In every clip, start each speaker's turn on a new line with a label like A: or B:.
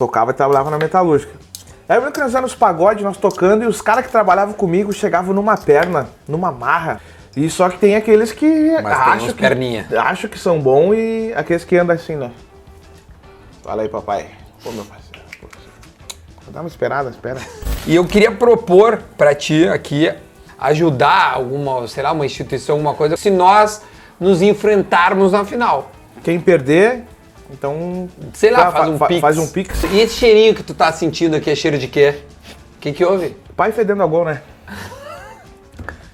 A: Tocava e trabalhava na metalúrgica. Aí eu lembro que nós éramos pagode, nós tocando, e os caras que trabalhavam comigo chegavam numa perna, numa marra. E só que tem aqueles que acham
B: uns
A: que,
B: perninha.
A: acham que são bons e aqueles que andam assim, né? Fala aí, papai. Pô, meu parceiro. pô, Dá uma esperada, espera.
B: E eu queria propor pra ti aqui ajudar alguma, sei lá, uma instituição, alguma coisa, se nós nos enfrentarmos na final.
A: Quem perder, então.
B: Sei lá,
A: fa-
B: faz um
A: fa-
B: pix.
A: Faz um pix.
B: E esse cheirinho que tu tá sentindo aqui é cheiro de quê? O que que houve?
A: Pai fedendo a gol, né?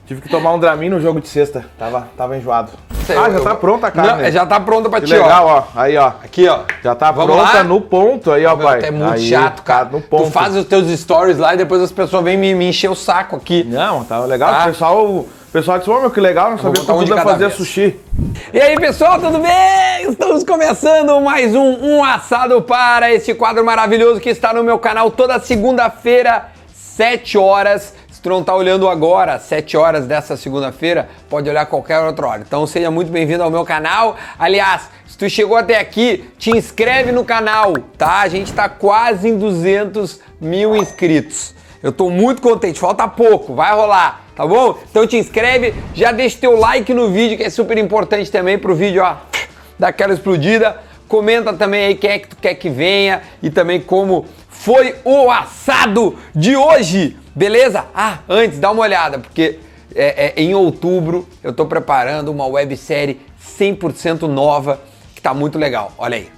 A: Tive que tomar um Dramin no jogo de sexta. Tava, tava enjoado. ah, já tá pronta a carne.
B: Não, já tá pronta pra
A: Que
B: ti,
A: legal,
B: ó.
A: ó. Aí, ó.
B: Aqui, ó.
A: Já tá
B: Vamos
A: pronta
B: lá?
A: no ponto aí, ó,
B: Meu,
A: pai.
B: é muito
A: Aí,
B: chato, cara.
A: tá no ponto.
B: Tu faz os teus stories lá e depois as pessoas vêm me, me encher o saco aqui.
A: Não, tá legal.
B: Tá.
A: O pessoal, pessoal disse, ô meu, que legal, não sabia que
B: cada
A: fazer
B: vez.
A: sushi.
B: E aí, pessoal, tudo bem? Estamos começando mais um Um Assado para esse quadro maravilhoso que está no meu canal toda segunda-feira, 7 horas. Se tu não tá olhando agora, 7 horas dessa segunda-feira, pode olhar qualquer outra hora. Então seja muito bem-vindo ao meu canal. Aliás, se tu chegou até aqui, te inscreve no canal, tá? A gente tá quase em 200 mil inscritos. Eu tô muito contente, falta pouco, vai rolar, tá bom? Então te inscreve, já deixa teu like no vídeo, que é super importante também pro vídeo, ó, dar aquela explodida. Comenta também aí quem é que tu quer que venha e também como foi o assado de hoje, beleza? Ah, antes, dá uma olhada, porque é, é, em outubro eu tô preparando uma websérie 100% nova que tá muito legal, olha aí.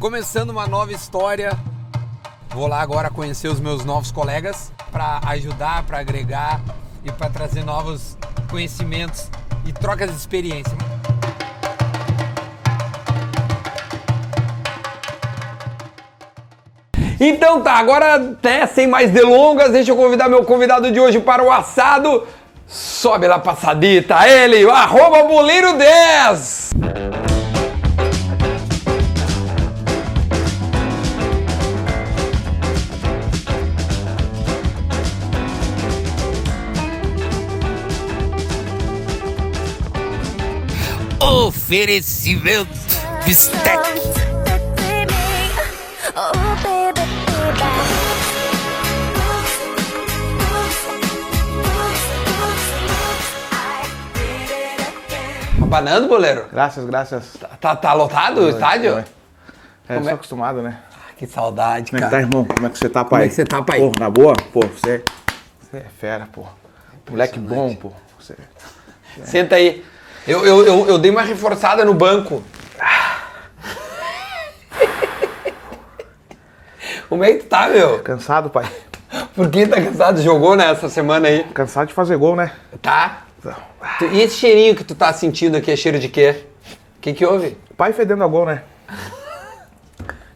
B: Começando uma nova história. Vou lá agora conhecer os meus novos colegas para ajudar, para agregar e para trazer novos conhecimentos e trocas de experiência. Então tá, agora né, sem mais delongas, deixa eu convidar meu convidado de hoje para o assado. Sobe lá passadita, ele, o arroba boleiro 10.
C: Oferecimento Bistec.
D: Oh.
B: Abanando, boleiro?
A: Graças, graças.
B: Tá, tá lotado o estádio?
A: É,
B: Como
A: sou
B: é?
A: acostumado, né?
B: Que saudade,
A: Como é que tá,
B: cara.
A: irmão? Como é que você tá, pai?
B: Como é que você tá, pai?
A: Pô, na boa? Pô, você, você é fera, pô. Moleque bom, pô. Você...
B: Senta aí. Eu, eu, eu, eu dei uma reforçada no banco. Como é que tu tá, meu?
A: Cansado, pai.
B: Por que tá cansado? Jogou nessa semana aí?
A: Cansado de fazer gol, né?
B: Tá? Tu- E esse cheirinho que tu tá sentindo aqui é cheiro de quê? O que que houve?
A: Pai fedendo a gol, né?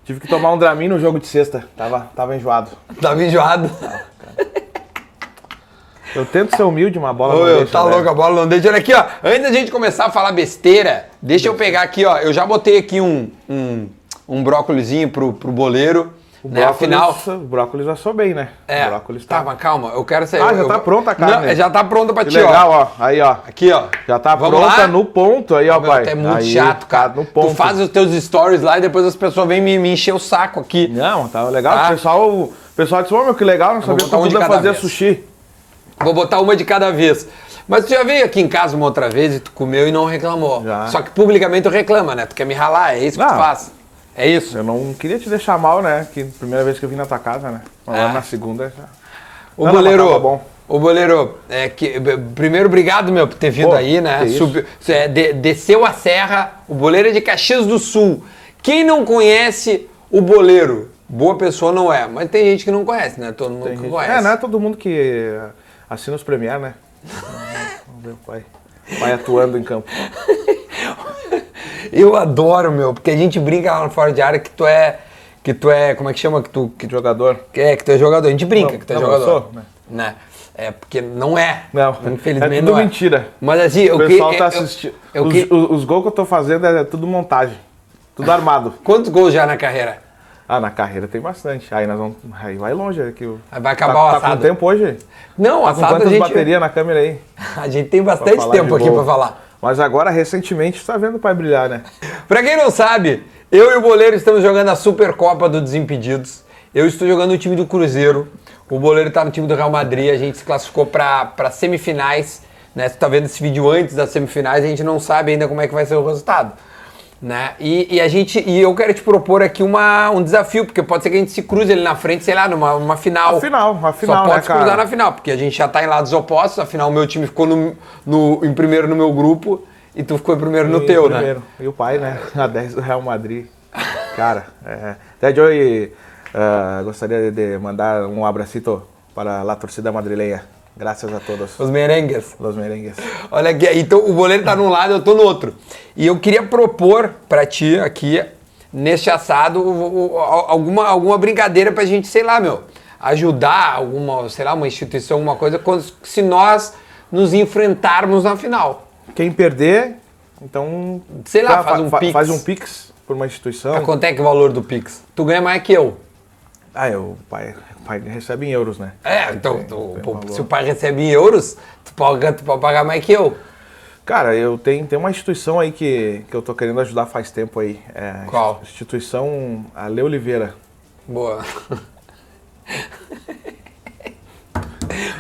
A: Tive que tomar um Dramin no jogo de sexta. Tava, tava enjoado.
B: Tava enjoado.
A: Eu tento ser humilde, uma bola
B: Ô,
A: não deixa,
B: tá
A: né?
B: louco, a bola não deixa. Olha aqui, ó. Antes da gente começar a falar besteira, deixa eu pegar aqui, ó. Eu já botei aqui um, um, um brócolizinho pro, pro boleiro.
A: O
B: né?
A: brócolis,
B: Afinal.
A: o brócolis assou bem, né?
B: É,
A: O brócolis
B: tá,
A: tá...
B: mas calma, eu quero saber.
A: Ah, já
B: eu-
A: tá pronta a carne.
B: Não, já tá pronta pra
A: Que
B: ti,
A: legal,
B: ó.
A: ó. Aí, ó.
B: Aqui, ó.
A: Já tá
B: Vamos
A: pronta
B: lá?
A: no ponto aí, ó,
B: Meu,
A: pai.
B: é muito
A: Aí,
B: chato, cara.
A: tá no ponto.
B: Tu faz os teus stories lá e depois as pessoas vêm me, me encher o saco aqui.
A: Não, tá legal.
B: Tá.
A: O pessoal, o pessoal disse, ô, meu, que legal, não sabia que podia
B: cada
A: fazer
B: vez.
A: sushi.
B: Vou botar uma de cada vez. Mas tu já veio aqui em casa uma outra vez e tu comeu e não reclamou.
A: Já.
B: Só que publicamente tu reclama, né? Tu quer me ralar, é isso que tu
A: Não.
B: faz. É isso.
A: Eu não queria te deixar mal, né? Que primeira vez que eu vim na tua casa, né? Agora
B: Ah.
A: na segunda já.
B: O
A: Não, não,
B: goleiro,
A: tava bom.
B: o goleiro, é que, primeiro obrigado, meu, por ter vindo
A: Pô,
B: aí, né? Subiu- é, de- desceu a serra, o boleiro é de Caxias do Sul. Quem não conhece o boleiro? Boa pessoa não é, mas tem gente que não conhece, né? Todo mundo
A: Tem
B: que
A: gente-
B: conhece.
A: É, não é todo mundo que assina os Premier, né? Vamos ver o pai. O pai atuando em campo.
B: Eu adoro, meu, porque a gente brinca lá fora de área que tu é. Que tu é. Como é que chama? Que tu. Que,
A: Jogador.
B: que é, que tu é jogador. A gente brinca
A: Não,
B: que tu é
A: não, eu
B: jogador.
A: sou, né?
B: né? É, porque não é.
A: Não,
B: Infelizmente
A: é tudo
B: não é.
A: mentira.
B: Mas assim, eu
A: O pessoal
B: que,
A: tá
B: eu-
A: assistindo.
B: eu
A: os,
B: que-
A: os- os gols que eu tô fazendo é tudo montagem. Tudo armado.
B: Quantos gols já na carreira?
A: Ah, na carreira tem bastante. Aí nós vamos. Aí vai longe. Aqui, o-
B: Aí vai acabar
A: tá,
B: o
A: Tá
B: assado.
A: com tempo hoje?
B: Não,
A: Tá com
B: assado a
A: quantas
B: gente.
A: baterias na câmera aí?
B: A gente tem bastante tempo aqui pra falar.
A: Mas agora, recentemente, tá vendo o pai brilhar, né?
B: Pra quem não sabe, eu e o Boleiro estamos jogando a Supercopa do Desimpedidos. Eu estou jogando no time do Cruzeiro. O Boleiro tá no time do Real Madrid. A gente se classificou para semifinais. Né? Você tá vendo esse vídeo antes das semifinais, a gente não sabe ainda como é que vai ser o resultado. Né? E, e a gente, e eu quero te propor aqui uma, um desafio, porque pode ser que a gente se cruze ali na frente, sei lá, numa, numa final.
A: A final, a final,
B: Só pode
A: né,
B: se cruzar
A: cara?
B: na final, porque a gente já tá em lados opostos, afinal o meu time ficou no, no- em primeiro no meu grupo e tu ficou em primeiro no
A: E
B: teu,
A: primeiro.
B: né?
A: E o pai, né? A 10 do Real Madrid. Cara, é. Até Joey, ah, gostaria de mandar um abracito para a torcida madrileña. Graças a todos
B: Os merengues.
A: os merengues.
B: Olha aqui, então o goleiro tá num lado, eu tô no outro. E eu queria propor pra ti aqui, neste assado, alguma, alguma brincadeira pra gente, sei lá, meu, ajudar alguma, sei lá, uma instituição, alguma coisa, se nós nos enfrentarmos na final.
A: Quem perder, então.
B: Sei lá, faz um pix.
A: Faz um pix por uma instituição.
B: Quanto é que é o valor do Pix? Tu ganha mais que eu.
A: Ah, é, o pai, o pai recebe em euros, né?
B: É, então, tu-
A: tem
B: pô,
A: valor.
B: se o pai recebe em euros, tu pode, tu pode pagar mais que eu.
A: Cara, eu tenho, tem uma instituição aí que, que eu tô querendo ajudar faz tempo aí. É,
B: Qual?
A: Instituição Ale Oliveira.
B: Boa.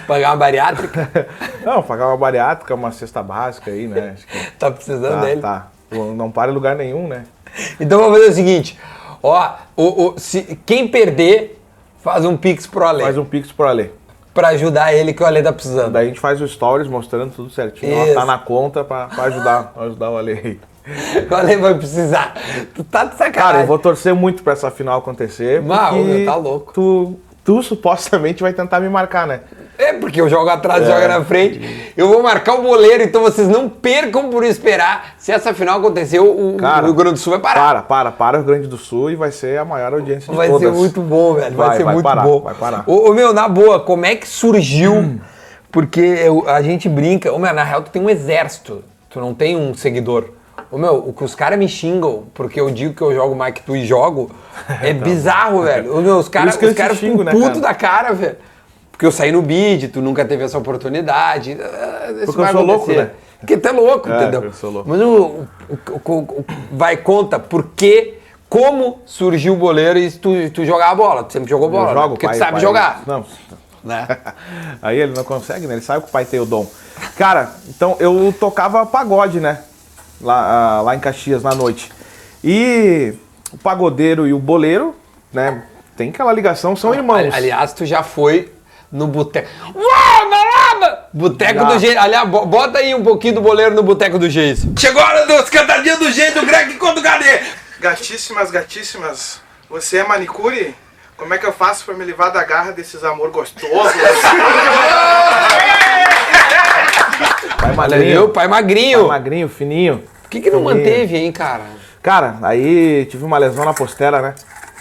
B: pagar uma bariátrica?
A: Não, pagar uma bariátrica, uma cesta básica aí, né?
B: Tá precisando
A: tá,
B: dele.
A: tá. Não para em lugar nenhum, né?
B: Então vamos fazer o seguinte: ó, o, o- se, quem perder, faz um pix pro Ale.
A: Faz um pix pro Ale.
B: Pra ajudar ele que o Ale tá precisando.
A: Daí a gente faz o stories mostrando tudo certinho. Ó, tá na conta pra, pra ajudar, pra ajudar o Ale aí.
B: O Ale vai precisar. Tu tá de sacanagem.
A: Cara, eu vou torcer muito pra essa final acontecer.
B: Meu, tá louco.
A: Tu, tu supostamente vai tentar me marcar, né?
B: É, porque eu jogo atrás,
A: É.
B: joga na frente. Eu vou marcar o boleiro, então vocês não percam por esperar. Se essa final acontecer, o, o
A: Cara,
B: Rio Grande do Sul vai parar.
A: Para, para, para o Rio Grande do Sul e vai ser a maior audiência de
B: Vai
A: todas.
B: ser muito bom, velho. Vai,
A: Vai,
B: ser
A: vai
B: muito
A: parar,
B: bom.
A: vai parar.
B: Ô, meu, na boa, como é que surgiu? Porque eu- a gente brinca. Ô, meu, na real, tu tem um exército. Tu não tem um seguidor. Ô, meu, o que os caras me xingam, porque eu digo que eu jogo mais que tu e jogo, é bizarro, velho. Ô, meu, os caras
A: xingo,
B: ficam
A: né,
B: puto
A: cara?
B: da cara, velho. Porque eu saí no bid, tu nunca teve essa oportunidade. ah, Isso
A: Porque eu sou louco, né?
B: Porque tu é louco,
A: É,
B: entendeu?
A: eu sou louco.
B: Mas o, o- o- vai, conta por que, como surgiu o boleiro e tu, tu jogar a bola. Tu sempre jogou bola,
A: Eu
B: né?
A: jogo,
B: porque
A: pai,
B: tu sabe
A: pai-
B: jogar.
A: Não.
B: Né?
A: Aí ele não consegue, né? Ele sabe que o pai tem o dom. Cara, então eu tocava pagode, né? Lá, ah, lá em Caxias, na noite. E o pagodeiro e o boleiro, né? Tem aquela ligação, são irmãos.
B: Ali- Aliás, tu já foi no boteco. Uau, malaba! Boteco do Geis. Aliás, bo- bota aí um pouquinho do boleiro no boteco do Geis. Chegou a hora dos cantadinhos do Geis, do Greg contra o Gadê.
E: Gatíssimas, gatíssimas, você é manicure? Como é que eu faço pra me livrar da garra desses amor gostosos?
A: Pai magrinho.
B: pai magrinho.
A: Pai magrinho, fininho.
B: Por que, que não
A: Fininho.
B: manteve, hein, cara?
A: Cara, aí tive uma lesão na postera, né?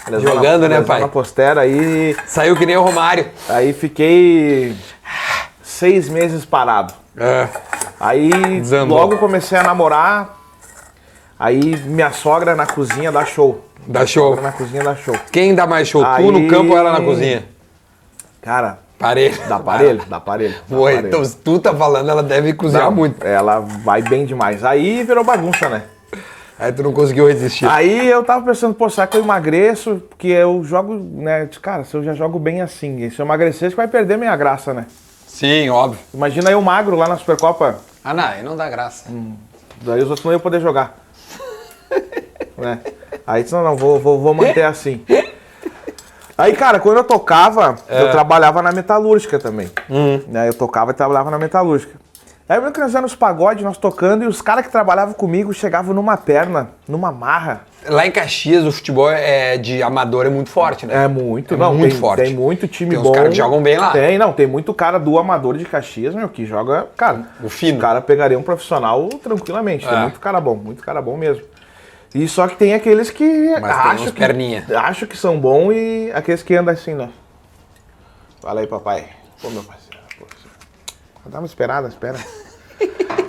A: Lesão
B: Jogando,
A: na,
B: né, pai?
A: na postera, aí,
B: Saiu que nem o Romário.
A: aí fiquei seis meses parado.
B: É.
A: Aí
B: Desandou.
A: logo comecei a namorar. Aí minha sogra na cozinha dá show.
B: Dá
A: Minha
B: show.
A: na cozinha dá show.
B: Quem dá mais show? Tu
A: Aí-
B: no campo ou ela na cozinha?
A: Cara,
B: Parelho.
A: dá aparelho, dá aparelho. dá
B: Pô, então se tu tá falando, ela deve cozinhar
A: Não,
B: muito.
A: Ela vai bem demais. Aí virou bagunça, né?
B: Aí tu não conseguiu resistir.
A: Aí eu tava pensando, pô, será que eu emagreço? Porque eu jogo, né? Cara, se eu já jogo bem assim, e se eu emagrecer, acho que vai perder minha graça, né?
B: Sim, óbvio.
A: Imagina eu magro lá na Supercopa,
B: Ah, não, aí não dá graça.
A: daí os outros não iam poder jogar. né? Aí disse, não, não, vou, vou, vou manter assim. Aí, cara, quando eu tocava, eu trabalhava na metalúrgica também. Né? Eu tocava e trabalhava na metalúrgica. Aí eu lembro que nós nos pagode, nós tocando, e os caras que trabalhavam comigo chegavam numa perna, numa marra.
B: Lá em Caxias, o futebol é de amador é muito forte, né?
A: É muito,
B: É
A: não,
B: muito
A: tem,
B: forte.
A: tem muito time
B: Tem
A: bom.
B: caras que jogam bem lá.
A: Tem, não, tem muito cara do amador de Caxias, meu, que joga, cara,
B: O fino.
A: O cara pegaria um profissional tranquilamente, tem
B: É.
A: muito cara bom, muito cara bom mesmo. E só que tem aqueles que
B: Mas tem
A: acham
B: uns
A: que,
B: perninha.
A: acham que são bons e aqueles que andam assim, né? Fala aí, papai. Pô, meu parceiro, pô, dá uma esperada, espera.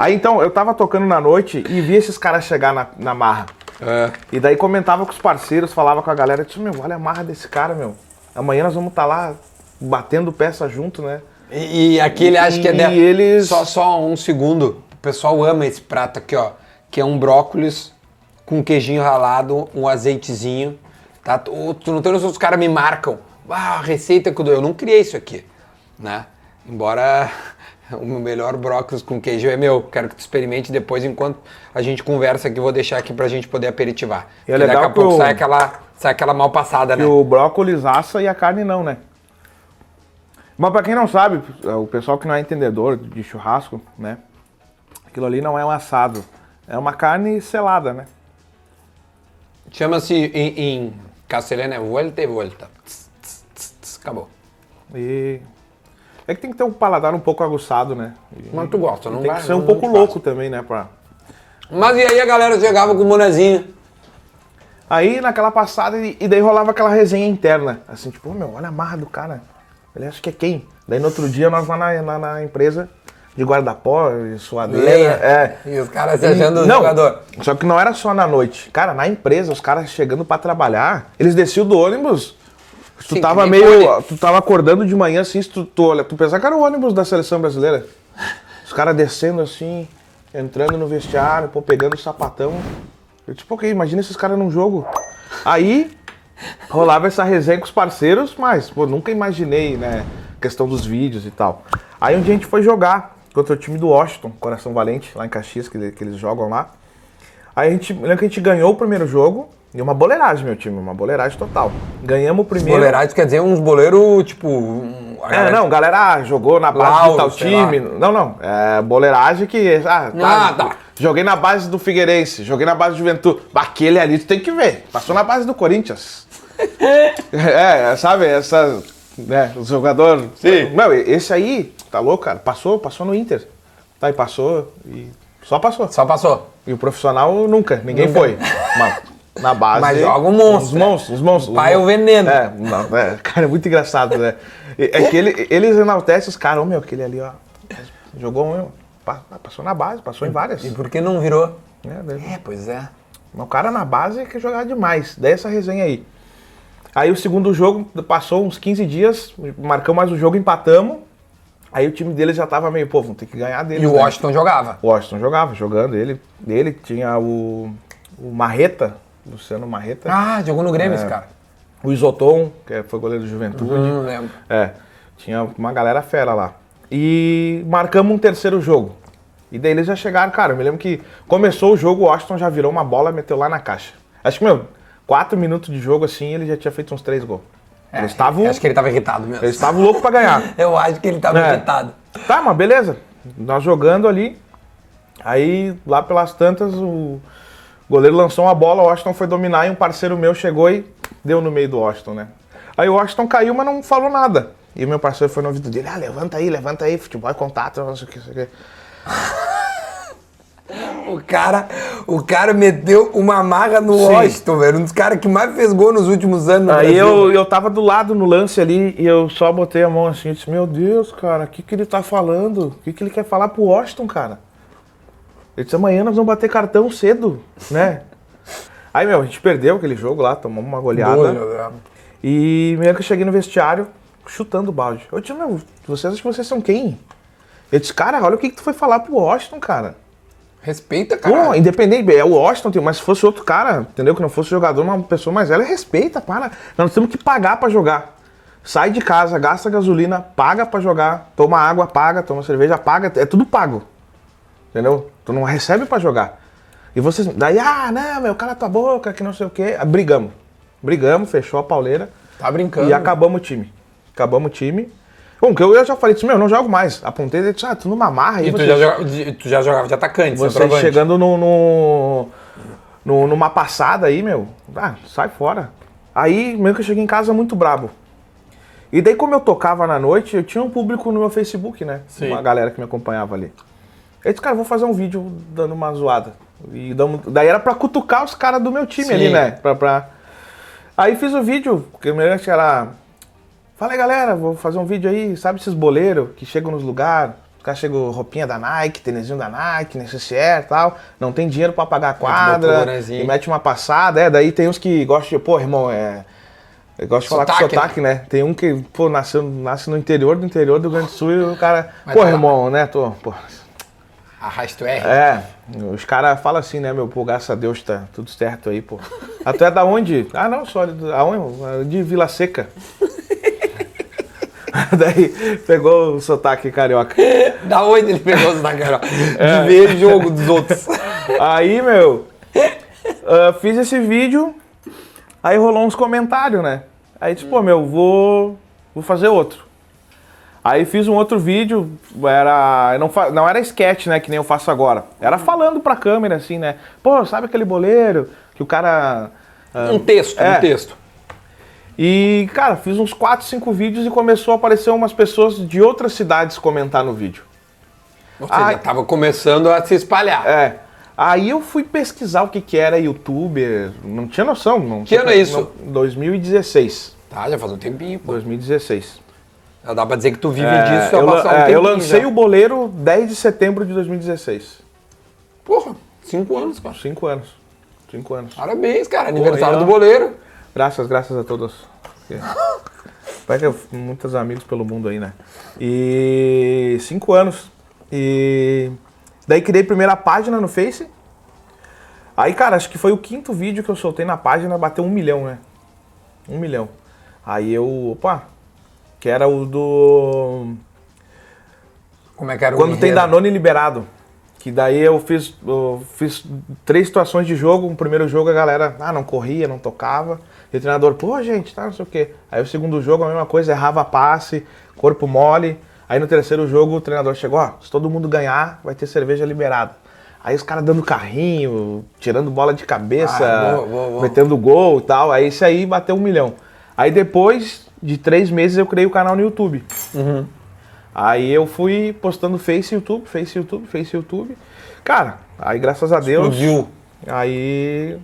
A: Aí então, eu tava tocando na noite e vi esses caras chegar na, na marra.
B: É.
A: E daí comentava com os parceiros, falava com a galera, disse, meu, olha a marra desse cara, meu. Amanhã nós vamos estar lá batendo peça junto, né?
B: E, e aqui ele acha que é
A: E
B: dela.
A: eles-
B: Só, só um segundo. pessoal ama esse prato aqui, ó. Que é um brócolis com queijinho ralado, um azeitezinho. Tá? Tu, tu não tem noção, os caras me marcam. Ah, a receita que eu dou. Eu não criei isso aqui, né? Embora o melhor brócolis com queijo é meu. Quero que tu experimente depois, enquanto a gente conversa aqui. Vou deixar aqui pra gente poder aperitivar.
A: E é legal
B: daqui a
A: que
B: pouco sai, aquela, sai aquela mal passada,
A: Que
B: né?
A: o brócolis assa e a carne não, né? Mas pra quem não sabe, o pessoal que não é entendedor de churrasco, né? Aquilo ali não é um assado. É uma carne selada, né?
B: Chama-se em, em castelhano é volta e volta. Tss, tss, tss, tss, Acabou.
A: E. É que tem que ter um paladar um pouco aguçado, né? E
B: Mas tu gosta, não
A: tem
B: vai-
A: que ser um pouco louco também, né? Pra...
B: Mas e aí a galera chegava com o bonezinho.
A: Aí naquela passada, e daí rolava aquela resenha interna. Assim, tipo, "Ô, meu, olha a marra do cara. Ele acha que é quem? Daí no outro dia nós lá na, na, na empresa de guarda-pó, suadeira.
B: Leia.
A: É.
B: E os caras se achando
A: não,
B: jogador.
A: Só que não era só na noite. Cara, na empresa, os caras chegando pra trabalhar, eles desciam do ônibus. Tu
B: Sim,
A: tava meio.
B: fone.
A: Tu tava acordando de manhã assim, se tu, tu olha, tu pensava que era o ônibus da seleção brasileira. Os caras descendo assim, entrando no vestiário, pô, pegando o sapatão. Eu tipo, ok, imagina esses caras num jogo. Aí rolava essa resenha com os parceiros, mas, pô, nunca imaginei, né? Questão dos vídeos e tal. Aí um dia a gente foi jogar contra o time do Washington, Coração Valente, lá em Caxias, que, que eles jogam lá. Aí a gente, eu lembro que a gente ganhou o primeiro jogo, e uma boleiragem, meu time, uma boleiragem total. Ganhamos o primeiro.
B: Boleiragem quer dizer uns boleiros, tipo. um-
A: É, não, galera jogou na base
B: Lauro,
A: de tal time. Não, não. É boleiragem que. Ah, tá,
B: Ah, tá.
A: Joguei na base do Figueirense, joguei na base do Juventude. Aquele ali tu tem que ver. Passou na base do Corinthians. é, sabe, essa. Né, o jogador.
B: Sim.
A: Meu, esse aí, tá louco, cara? Passou, passou no Inter. Tá, e passou. E só passou.
B: Só passou.
A: E o profissional nunca, ninguém
B: Nunca.
A: foi. Mas na base.
B: Mas joga um monstro,
A: Os
B: né?
A: monstros, os monstros.
B: O pai é o veneno.
A: É, não, é, cara, é muito engraçado, né? É que ele- eles enaltecem os caras, ô meu, aquele ali, ó. Jogou um, pa- passou na base, passou em várias.
B: E por que não virou?
A: né, daí-
B: É, pois é.
A: mas o cara na base quer jogar demais. Daí essa resenha aí. Aí o segundo jogo passou uns 15 dias, marcamos mais um jogo, empatamos. Aí o time deles já tava meio, pô, vamos ter que ganhar deles.
B: E o
A: né?
B: Washington jogava.
A: O Washington jogava, jogando. Ele, ele tinha o, o Marreta, Luciano Marreta.
B: Ah, jogou no Grêmio
A: É.
B: esse cara.
A: O Isoton, que foi goleiro do Juventude.
B: Não lembro.
A: É, tinha uma galera fera lá. E marcamos um terceiro jogo. E daí eles já chegaram, cara, eu me lembro que começou o jogo, o Washington já virou uma bola e meteu lá na caixa. Acho que, meu, quatro minutos de jogo assim, ele já tinha feito uns três gols. eles estavam
B: É, Acho que ele tava irritado mesmo.
A: eles estavam loucos pra ganhar.
B: Eu acho que ele tava
A: É.
B: irritado.
A: Tá, mas beleza. Nós jogando ali. Aí, lá pelas tantas, o goleiro lançou uma bola, o Washington foi dominar e um parceiro meu chegou e deu no meio do Washington, né? Aí o Washington caiu, mas não falou nada. E o meu parceiro foi no ouvido dele, ah, levanta aí, levanta aí, futebol é contato, não sei o que, não sei o que.
B: O cara, o cara meteu uma marra no
A: Sim.
B: Washington, velho. Um dos caras que mais fez gol nos últimos anos no
A: Aí
B: Brasil.
A: eu, eu tava do lado no lance ali e eu só botei a mão assim e disse, meu Deus, cara, o que, que ele tá falando? O que, que ele quer falar pro Washington, cara? Ele disse, amanhã nós vamos bater cartão cedo, né? Aí, meu, a gente perdeu aquele jogo lá, tomamos uma goleada.
B: Doido,
A: E meio que eu cheguei no vestiário chutando o balde. Eu disse, meu, vocês acham que vocês são quem? Eu disse, cara, olha o que, que tu foi falar pro Washington, cara.
B: Respeita,
A: Pô,
B: cara.
A: independente, é o Washington, mas se fosse outro cara, entendeu? Que não fosse jogador, uma pessoa mais velha, respeita, para. Nós temos que pagar pra jogar. Sai de casa, gasta gasolina, paga pra jogar, toma água, paga, toma cerveja, paga, é tudo pago. Entendeu? Tu não recebe pra jogar. E vocês, daí, ah, não, meu, cala tua boca, que não sei o quê. Ah, Brigamos. Brigamos, fechou a pauleira.
B: Tá brincando.
A: E acabamos o time. Acabamos o time. Bom, que eu, eu já falei, disse, meu, não jogo mais. Apontei e disse, ah, tu numa marra aí.
B: E tu já, jogava, tu já jogava de atacante, centroavante.
A: chegando no, no, no- numa passada aí, meu, ah, sai fora. Aí, meio que eu cheguei em casa muito brabo. E daí, como eu tocava na noite, eu tinha um público no meu Facebook, né?
B: Sim.
A: Uma galera que me acompanhava ali. Eu disse, cara, vou fazer um vídeo dando uma zoada. E damos- daí era pra cutucar os caras do meu time
B: Sim.
A: ali, né? Pra, pra... Aí fiz o vídeo, porque eu me lembro que era. Fala aí, galera, vou fazer um vídeo aí, sabe esses boleiros que chegam nos lugares, os caras chegam roupinha da Nike, tênisinho da Nike, necessaire e tal, não tem dinheiro pra pagar a
B: o
A: quadra, e mete uma passada, é, daí tem uns que gostam de, pô, irmão, é... Eu gosto de falar com
B: Sotaque,
A: sotaque, né? Tem um que, pô, nasceu, nasce no interior do interior do Grande Sul e o cara,
B: Mas
A: pô,
B: tá lá.
A: irmão, né, tô, pô...
B: Arrasto R.
A: É, os caras falam assim, né, meu, pô, graças a Deus tá tudo certo aí, pô. Ah, tu é da onde? Ah, não, só de, aonde? de Vila Seca. Daí pegou o sotaque carioca.
B: Da onde ele pegou isso da cara?
A: É.
B: De ver jogo dos outros.
A: Aí, meu, ah, fiz esse vídeo, aí rolou uns comentários, né? Aí disse, pô, meu, vou, vou fazer outro. Aí fiz um outro vídeo, era. Não, não era sketch, né? Que nem eu faço agora. Era falando pra câmera, assim, né? Pô, sabe aquele boleiro que o cara. ah,
B: Um texto,
A: É.
B: um texto.
A: E, cara, fiz uns 4, 5 vídeos e começou a aparecer umas pessoas de outras cidades comentar no vídeo.
B: Ou seja,
A: Ai.
B: tava começando a se espalhar.
A: É. Aí eu fui pesquisar o que, que era youtuber, não tinha noção. Não,
B: Que ano é isso?
A: Não, 2016.
B: Tá, já faz um tempinho, pô.
A: 2016.
B: Já dá pra dizer que tu vive
A: É,
B: disso,
A: eu,
B: passar um
A: é, eu lancei
B: já.
A: o boleiro 10 de setembro de 2016.
B: Porra, cinco anos, cara.
A: Cinco anos. Cinco anos.
B: Parabéns, cara. Aniversário
A: aí,
B: do boleiro.
A: Graças, graças a todos. Vai ter muitos amigos pelo mundo aí, né? E cinco anos. E daí criei a primeira página no Face. Aí, cara, acho que foi o quinto vídeo que eu soltei na página, bateu um milhão, né? Um milhão. Aí eu, opa, que era o do.
B: Como é que era o
A: Quando tem
B: enredo?
A: Danone liberado. Que daí eu fiz, eu fiz três situações de jogo. No primeiro jogo a galera ah, não corria, não tocava. E o treinador, pô, gente, tá, não sei o quê. Aí o segundo jogo a mesma coisa, errava passe, corpo mole. Aí no terceiro jogo o treinador chegou, ó, se todo mundo ganhar, vai ter cerveja liberada. Aí os caras dando carrinho, tirando bola de cabeça,
B: Ah, boa, boa, boa.
A: metendo gol e tal. Aí isso aí bateu um milhão. Aí depois de três meses eu criei o canal no YouTube. Aí eu fui postando Face YouTube, Face YouTube, Face YouTube. Cara, aí graças a Deus.
B: Explodiu.
A: Aí.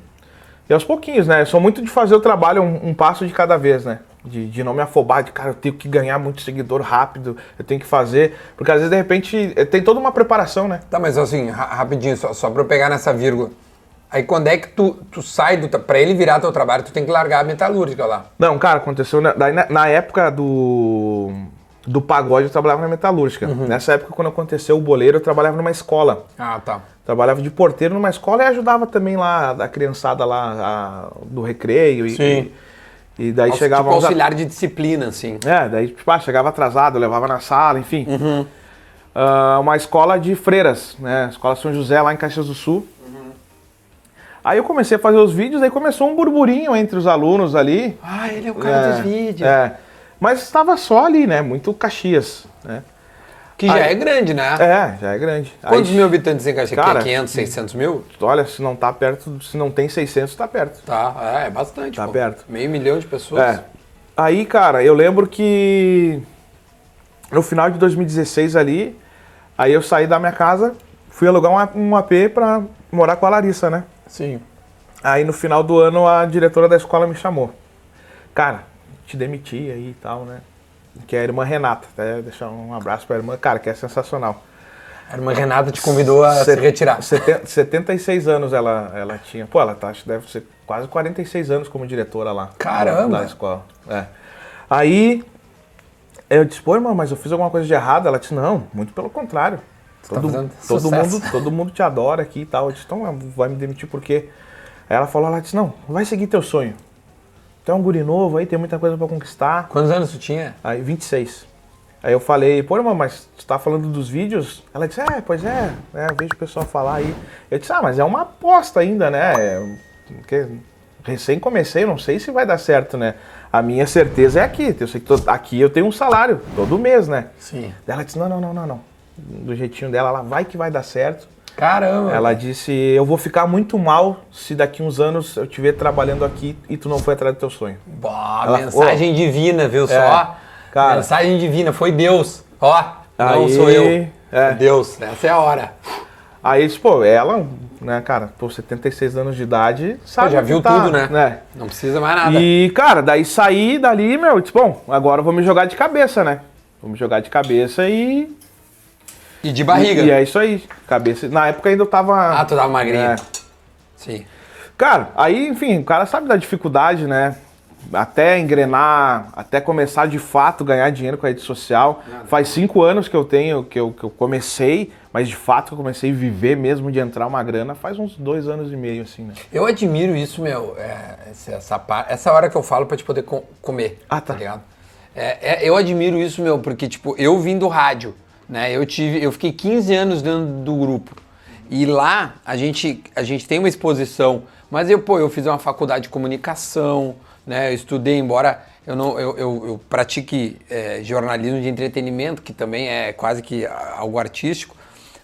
A: E aos pouquinhos, né? Eu sou muito de fazer o trabalho um, um passo de cada vez, né? De, de não me afobar, de cara, eu tenho que ganhar muito seguidor rápido, eu tenho que fazer. Porque às vezes, de repente, eh, tem toda uma preparação, né?
B: Tá, mas assim, ra- rapidinho, só, só pra eu pegar nessa vírgula. Aí quando é que tu, tu sai do. Pra ele virar teu trabalho, tu tem que largar a metalúrgica lá.
A: Não, cara, aconteceu. Na, daí na, na época do, do pagode, eu trabalhava na metalúrgica. Nessa época, quando aconteceu o boleiro, eu trabalhava numa escola.
B: Ah, tá.
A: Trabalhava de porteiro numa escola e ajudava também lá a criançada lá a- do recreio. E,
B: Sim.
A: E, daí
B: Aux-
A: chegava
B: tipo auxiliar de disciplina, assim.
A: É, daí tipo, ah, chegava atrasado, levava na sala, enfim. Ah, uma escola de freiras, né? Escola São José lá em Caxias do Sul. Aí eu comecei a fazer os vídeos, aí começou um burburinho entre os alunos ali.
B: Ah, ele é o
A: É, É. Mas estava só ali, né? Muito Caxias, né?
B: Que já
A: Aí-
B: é grande, né?
A: É, já é grande.
B: Quantos
A: Aí,
B: mil habitantes tem Caxias?
A: Cara,
B: Aqui é 500, 600 mil?
A: Olha, se não tá perto, se não tem 600, tá perto.
B: Tá, é, é bastante.
A: Tá
B: pô.
A: perto.
B: Meio milhão de pessoas.
A: É. Aí, cara, eu lembro que no final de 2016 ali, aí eu saí da minha casa, fui alugar um, um AP pra morar com a Larissa, né?
B: Sim.
A: Aí no final do ano a diretora da escola me chamou. Cara, te demiti aí e tal, né? Que é a irmã Renata. Até deixar um abraço pra irmã, cara, que é sensacional.
B: A irmã Renata te convidou a se
A: Set-
B: retirar.
A: seten- 76 anos ela, ela tinha. Pô, ela tá, acho que deve ser quase 46 anos como diretora lá.
B: Caramba!
A: Da escola. É. Aí eu disse, pô, irmã, mas eu fiz alguma coisa de errado? Ela disse, não, muito pelo contrário. Todo,
B: tá
A: todo, mundo, todo mundo te adora aqui e tal. Eu disse, então vai me demitir por quê? Aí ela falou, ela disse, não, vai seguir teu sonho. Tu é um guri novo aí, tem muita coisa pra conquistar.
B: Quantos anos tu tinha?
A: Aí, 26. Aí eu falei, pô, irmão, mas você tá falando dos vídeos? Ela disse, é, pois é, eu vejo o pessoal falar aí. Eu disse, ah, mas é uma aposta ainda, né? É, porque recém comecei, não sei se vai dar certo, né? A minha certeza é aqui. Eu sei que tô- aqui eu tenho um salário todo mês, né?
B: Sim.
A: Ela disse, não, não, não, não, não. Do jeitinho dela, ela vai que vai dar certo.
B: Caramba.
A: Ela disse, eu vou ficar muito mal se daqui uns anos eu estiver trabalhando aqui e tu não foi atrás do teu sonho.
B: Bah,
A: Ela-
B: mensagem divina, viu só?
A: cara.
B: Mensagem divina, foi Deus. Ó, não
A: Aí,
B: sou eu.
A: é.
B: É Deus, essa é a hora.
A: Aí, pô, ela, né, cara, por 76 anos de idade, sabe
B: já
A: que
B: viu
A: tá,
B: tudo, né? Não precisa mais nada.
A: E, cara, daí saí dali, meu, disse, bom, agora eu vou me jogar de cabeça, né? Vou me jogar de cabeça e.
B: E de barriga.
A: E, e é isso aí. Cabeça. Na época ainda eu tava.
B: Ah, tu tava magrinho.
A: É.
B: Sim.
A: Cara, aí, enfim, o cara sabe da dificuldade, né? Até engrenar, até começar de fato ganhar dinheiro com a rede social. Faz cinco anos que eu tenho, que eu, que eu comecei, mas de fato eu comecei a viver mesmo de entrar uma grana faz uns dois anos e meio, assim, né?
B: Eu admiro isso, meu. é, essa, essa, hora que eu falo pra te poder co- comer.
A: Ah, tá.
B: ligado? É, é, eu admiro isso, meu, porque, tipo, eu vim do rádio, né? Eu tive. Eu fiquei 15 anos dentro do grupo. E lá a gente, a gente tem uma exposição. Mas eu, pô, eu fiz uma faculdade de comunicação, né? Eu estudei, embora eu não eu, eu, eu pratique é, jornalismo de entretenimento, que também é quase que algo artístico.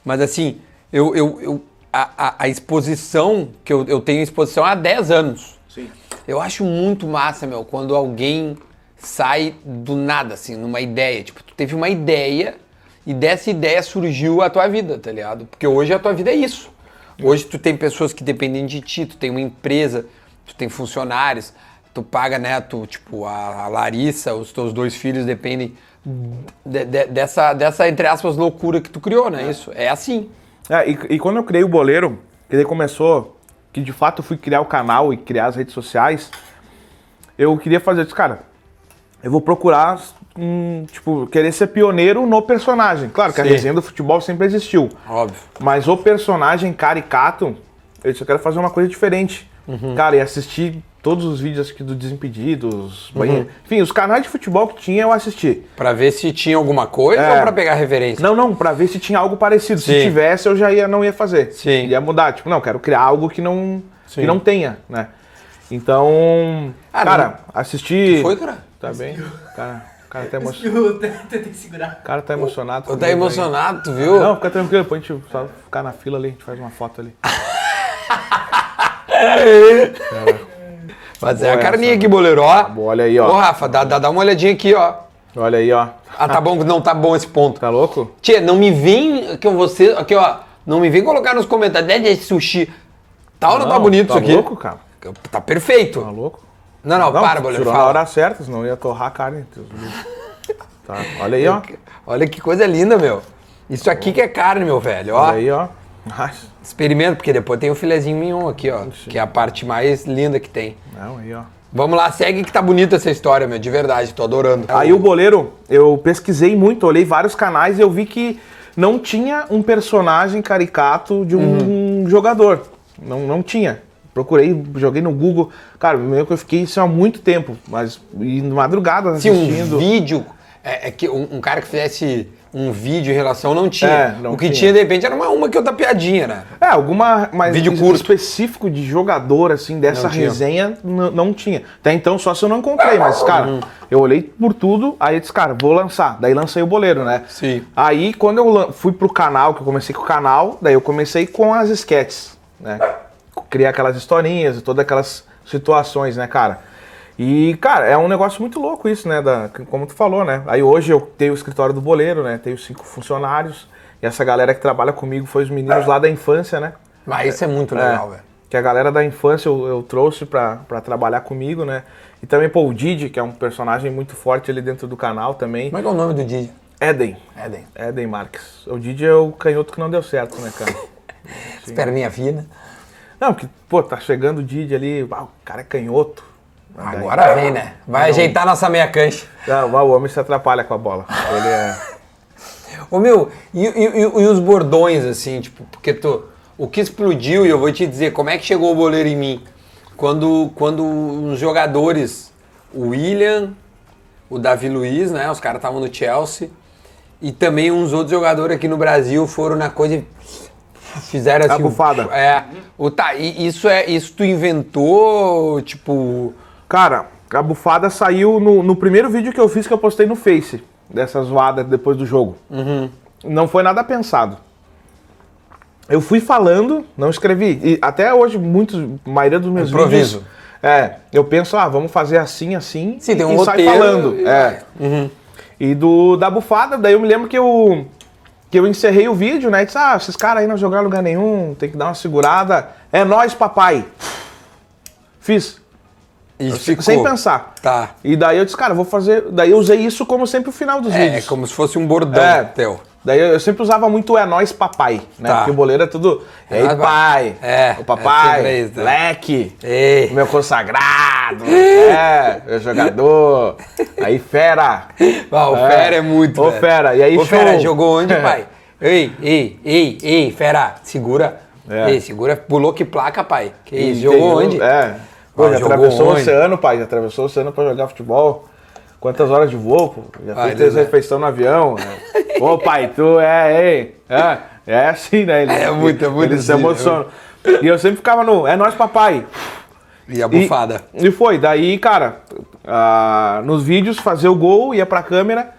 B: Mas assim, eu, eu, eu- a, a- a exposição, que eu, eu tenho exposição há 10 anos.
A: Sim.
B: Eu acho muito massa, meu, quando alguém sai do nada, assim, numa ideia. Tipo, tu teve uma ideia e dessa ideia surgiu a tua vida, tá ligado? Porque hoje a tua vida é isso. Hoje tu tem pessoas que dependem de ti, tu tem uma empresa, tu tem funcionários, tu paga, né, tu, tipo, a, Larissa, os teus dois filhos dependem de- de- dessa, dessa, entre aspas, loucura que tu criou, né? Isso, é assim.
A: É, e, e quando eu criei o Boleiro, que daí começou, que de fato eu fui criar o canal e criar as redes sociais, eu queria fazer isso, cara, eu vou procurar, hum, tipo, querer ser pioneiro no personagem. Claro que a
B: Sim.
A: resenha do futebol sempre existiu,
B: Óbvio.
A: mas o personagem caricato, eu só quero fazer uma coisa diferente. Cara, e assistir todos os vídeos aqui do Desimpedidos, banheiro- enfim, os canais de futebol que tinha eu assisti.
B: Pra ver se tinha alguma coisa
A: É.
B: ou pra pegar referência?
A: Não, não, pra ver se tinha algo parecido. Se
B: Sim.
A: tivesse, eu já ia, não ia fazer.
B: Sim.
A: Ia mudar. Tipo, não, quero criar algo que não,
B: Sim.
A: que não tenha, né? Então,
B: Ah,
A: cara, assistir.
B: Foi, cara?
A: Tá bem? Cara, cara tá emocionado.
F: Eu tentei segurar.
A: O cara tá emocionado.
B: Tu tá emocionado, tu viu?
A: Não, fica tranquilo, depois a gente só ficar na fila ali, a gente faz uma foto ali.
B: Mas é a carninha aqui, boleiro, ó.
A: Olha aí,
B: Ô,
A: ó.
B: Rafa, dá, dá, dá uma olhadinha aqui, ó.
A: Olha aí, ó.
B: Ah, tá bom, não tá bom esse ponto.
A: Tá louco?
B: Tchê, não me vem que você, aqui, ó, não me vem colocar nos comentários, é de sushi. Tá ou não, tá bonito
A: tá
B: isso aqui?
A: louco, cara?
B: Tá perfeito.
A: Tá louco?
B: Não, não, para, boleiro,
A: tirou na hora certa, senão ia torrar a carne. Tá, olha aí, ó.
B: Olha que coisa linda, meu. Isso aqui que é carne, meu velho, ó.
A: Olha aí, ó. Nossa.
B: Experimenta, porque depois tem o filezinho mignon aqui, ó, que é a parte mais linda que tem.
A: Não, aí, ó.
B: Vamos lá, segue que tá bonita essa história, meu, de verdade, tô adorando.
A: Aí o boleiro, eu pesquisei muito, olhei vários canais e eu vi que não tinha um personagem caricato de um jogador. Não, não tinha. Procurei, joguei no Google. Cara, meio que eu fiquei isso há muito tempo, mas e madrugada
B: Se um
A: assistindo.
B: vídeo, é, é que um, um cara que fizesse um vídeo em relação não tinha.
A: É, não
B: o que
A: tinha.
B: tinha. de repente era uma, uma que outra piadinha, né?
A: É, alguma mais
B: Vídeo curto.
A: específico de jogador, assim, dessa
B: Não
A: resenha, não tinha. Até então, só se eu não encontrei, mas, cara,
B: Uhum.
A: eu olhei por tudo, aí eu disse, cara, vou lançar. Daí lancei o boleiro, né?
B: Sim.
A: Aí, quando eu fui pro canal, que eu comecei com o canal, daí eu comecei com as sketches, né? Criar aquelas historinhas e todas aquelas situações, né, cara? E, cara, é um negócio muito louco isso, né? Da, como tu falou, né? Aí hoje eu tenho o escritório do boleiro, né? Tenho cinco funcionários. E essa galera que trabalha comigo foi os meninos lá da infância, né?
B: Mas isso é muito legal, velho.
A: Que a galera da infância eu, eu trouxe pra, pra trabalhar comigo, né? E também, pô, o Didi, que é um personagem muito forte ali dentro do canal também.
B: Como é que é o nome do Didi?
A: Eden.
B: Éden.
A: Eden Marques. O Didi é o canhoto que não deu certo, né, cara?
B: As perninhas finas.
A: Não, porque, pô, tá chegando o Didi ali, ah, o cara é canhoto. Daí-
B: Agora vem, né? Vai ajeitar nossa meia cancha.
A: Ah, o homem se atrapalha com a bola. Ele é.
B: Ô meu, e, e- e- e os bordões, assim, tipo, porque tu. O que explodiu, e eu vou te dizer, como é que chegou o boleiro em mim? Quando, quando os jogadores, o William, o Davi Luiz, né? Os caras estavam no Chelsea. E também uns outros jogadores aqui no Brasil foram na coisa e fizeram assim.
A: A bufada.
B: É. O, tá, e isso é. Isso tu inventou, tipo.
A: Cara, a bufada saiu no, no primeiro vídeo que eu fiz que eu postei no Face, dessa zoada depois do jogo. Não foi nada pensado. Eu fui falando, não escrevi. E até hoje, muitos, a maioria dos meus
B: Improviso.
A: vídeos. É, eu penso, ah, vamos fazer assim, assim.
B: Sim, tem um
A: e sai
B: roteiro
A: falando.
B: e
A: É. E do, da bufada, daí eu me lembro que eu, que eu encerrei o vídeo, né? E disse, ah, esses caras aí não jogaram em lugar nenhum, tem que dar uma segurada. É nós, papai. Fiz. Sem- pensar.
B: Tá.
A: E daí eu disse, cara, vou fazer. Daí eu usei isso como sempre o final dos
B: É, é
A: vídeos.
B: como se fosse um bordão
A: É.
B: teu.
A: Daí eu sempre usava muito é nós papai, né?
B: Tá.
A: Porque o boleiro é tudo.
B: É
A: Ei, pai!
B: É,
A: O
B: é
A: papai!
B: sempre isso, né?
A: leque!
B: Ei.
A: Meu consagrado! é, meu jogador! Aí, fera!
B: Ah, o Fera é muito,
A: Ô,
B: velho.
A: fera! E aí,
B: Ô,
A: show.
B: Fera, jogou onde, pai? Ei, ei, ei, ei, fera, segura.
A: É.
B: Ei, segura. Pulou que placa, pai? Que isso? Jogou onde?
A: É. Pô, já atravessou o
B: onde?
A: oceano, pai. Já atravessou o oceano pra jogar futebol. Quantas horas de voo? Já
B: Ai,
A: fez três
B: Deus, é.
A: refeições no avião. né? Ô, pai, tu é, ei. É, é assim, né?
B: É muito, é muito
A: Ele se
B: assim,
A: emociona. E eu sempre ficava no, é nós, papai.
B: E a
A: E-
B: bufada.
A: E, foi. Daí, cara, ah, nos vídeos, fazer o gol, ia pra câmera.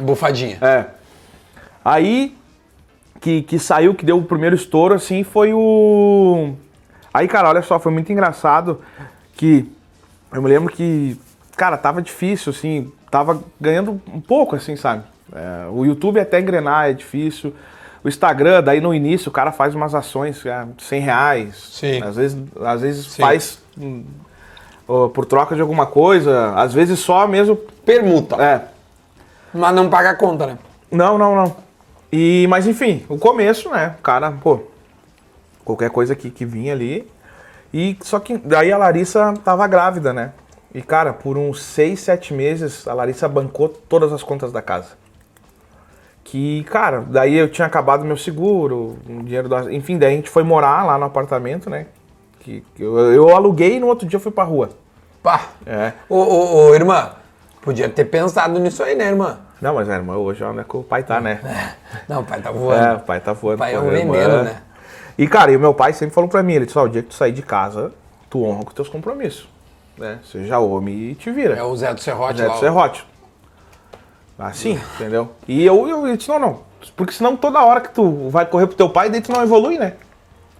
B: Bufadinha.
A: É. Aí que, que saiu, que deu o primeiro estouro, assim, foi o. Aí, cara, olha só, foi muito engraçado que eu me lembro que, cara, tava difícil, assim, tava ganhando um pouco, assim, sabe? É, o YouTube até engrenar é difícil. O Instagram, daí no início, o cara faz umas ações, é, 100 reais.
B: Sim.
A: Às vezes, às vezes
B: Sim.
A: faz hum, por troca de alguma coisa, às vezes só mesmo.
B: Permuta.
A: É,
B: Mas não paga a conta, né?
A: não, não, não. E, mas enfim, o começo, né? O cara, pô, qualquer coisa que, que vinha ali. E só que daí a Larissa tava grávida, né? E, cara, por uns seis, sete meses, a Larissa bancou todas as contas da casa. Que, cara, daí eu tinha acabado meu seguro, o dinheiro da. Enfim, daí a gente foi morar lá no apartamento, né? Que, que eu, eu aluguei e no outro dia eu fui pra rua.
B: Pá.
A: É.
B: Ô, ô, ô, irmã, podia ter pensado nisso aí, né, irmã?
A: Não, mas, é, irmão, hoje onde é que o pai tá, né?
B: Não, o pai tá
A: É,
B: voando.
A: o pai tá voando.
B: O pai é um veneno,
A: é.
B: né?
A: E, cara, e o meu pai sempre falou pra mim, ele disse, ó, o dia que tu sair de casa, tu honra com teus compromissos, né? Seja homem e te vira.
B: É o Zé do Serrote
A: Zé
B: lá.
A: do
B: ó.
A: Serrote. Assim, entendeu? E eu, eu disse, não, não. Porque senão toda hora que tu vai correr pro teu pai, daí tu não evolui, né?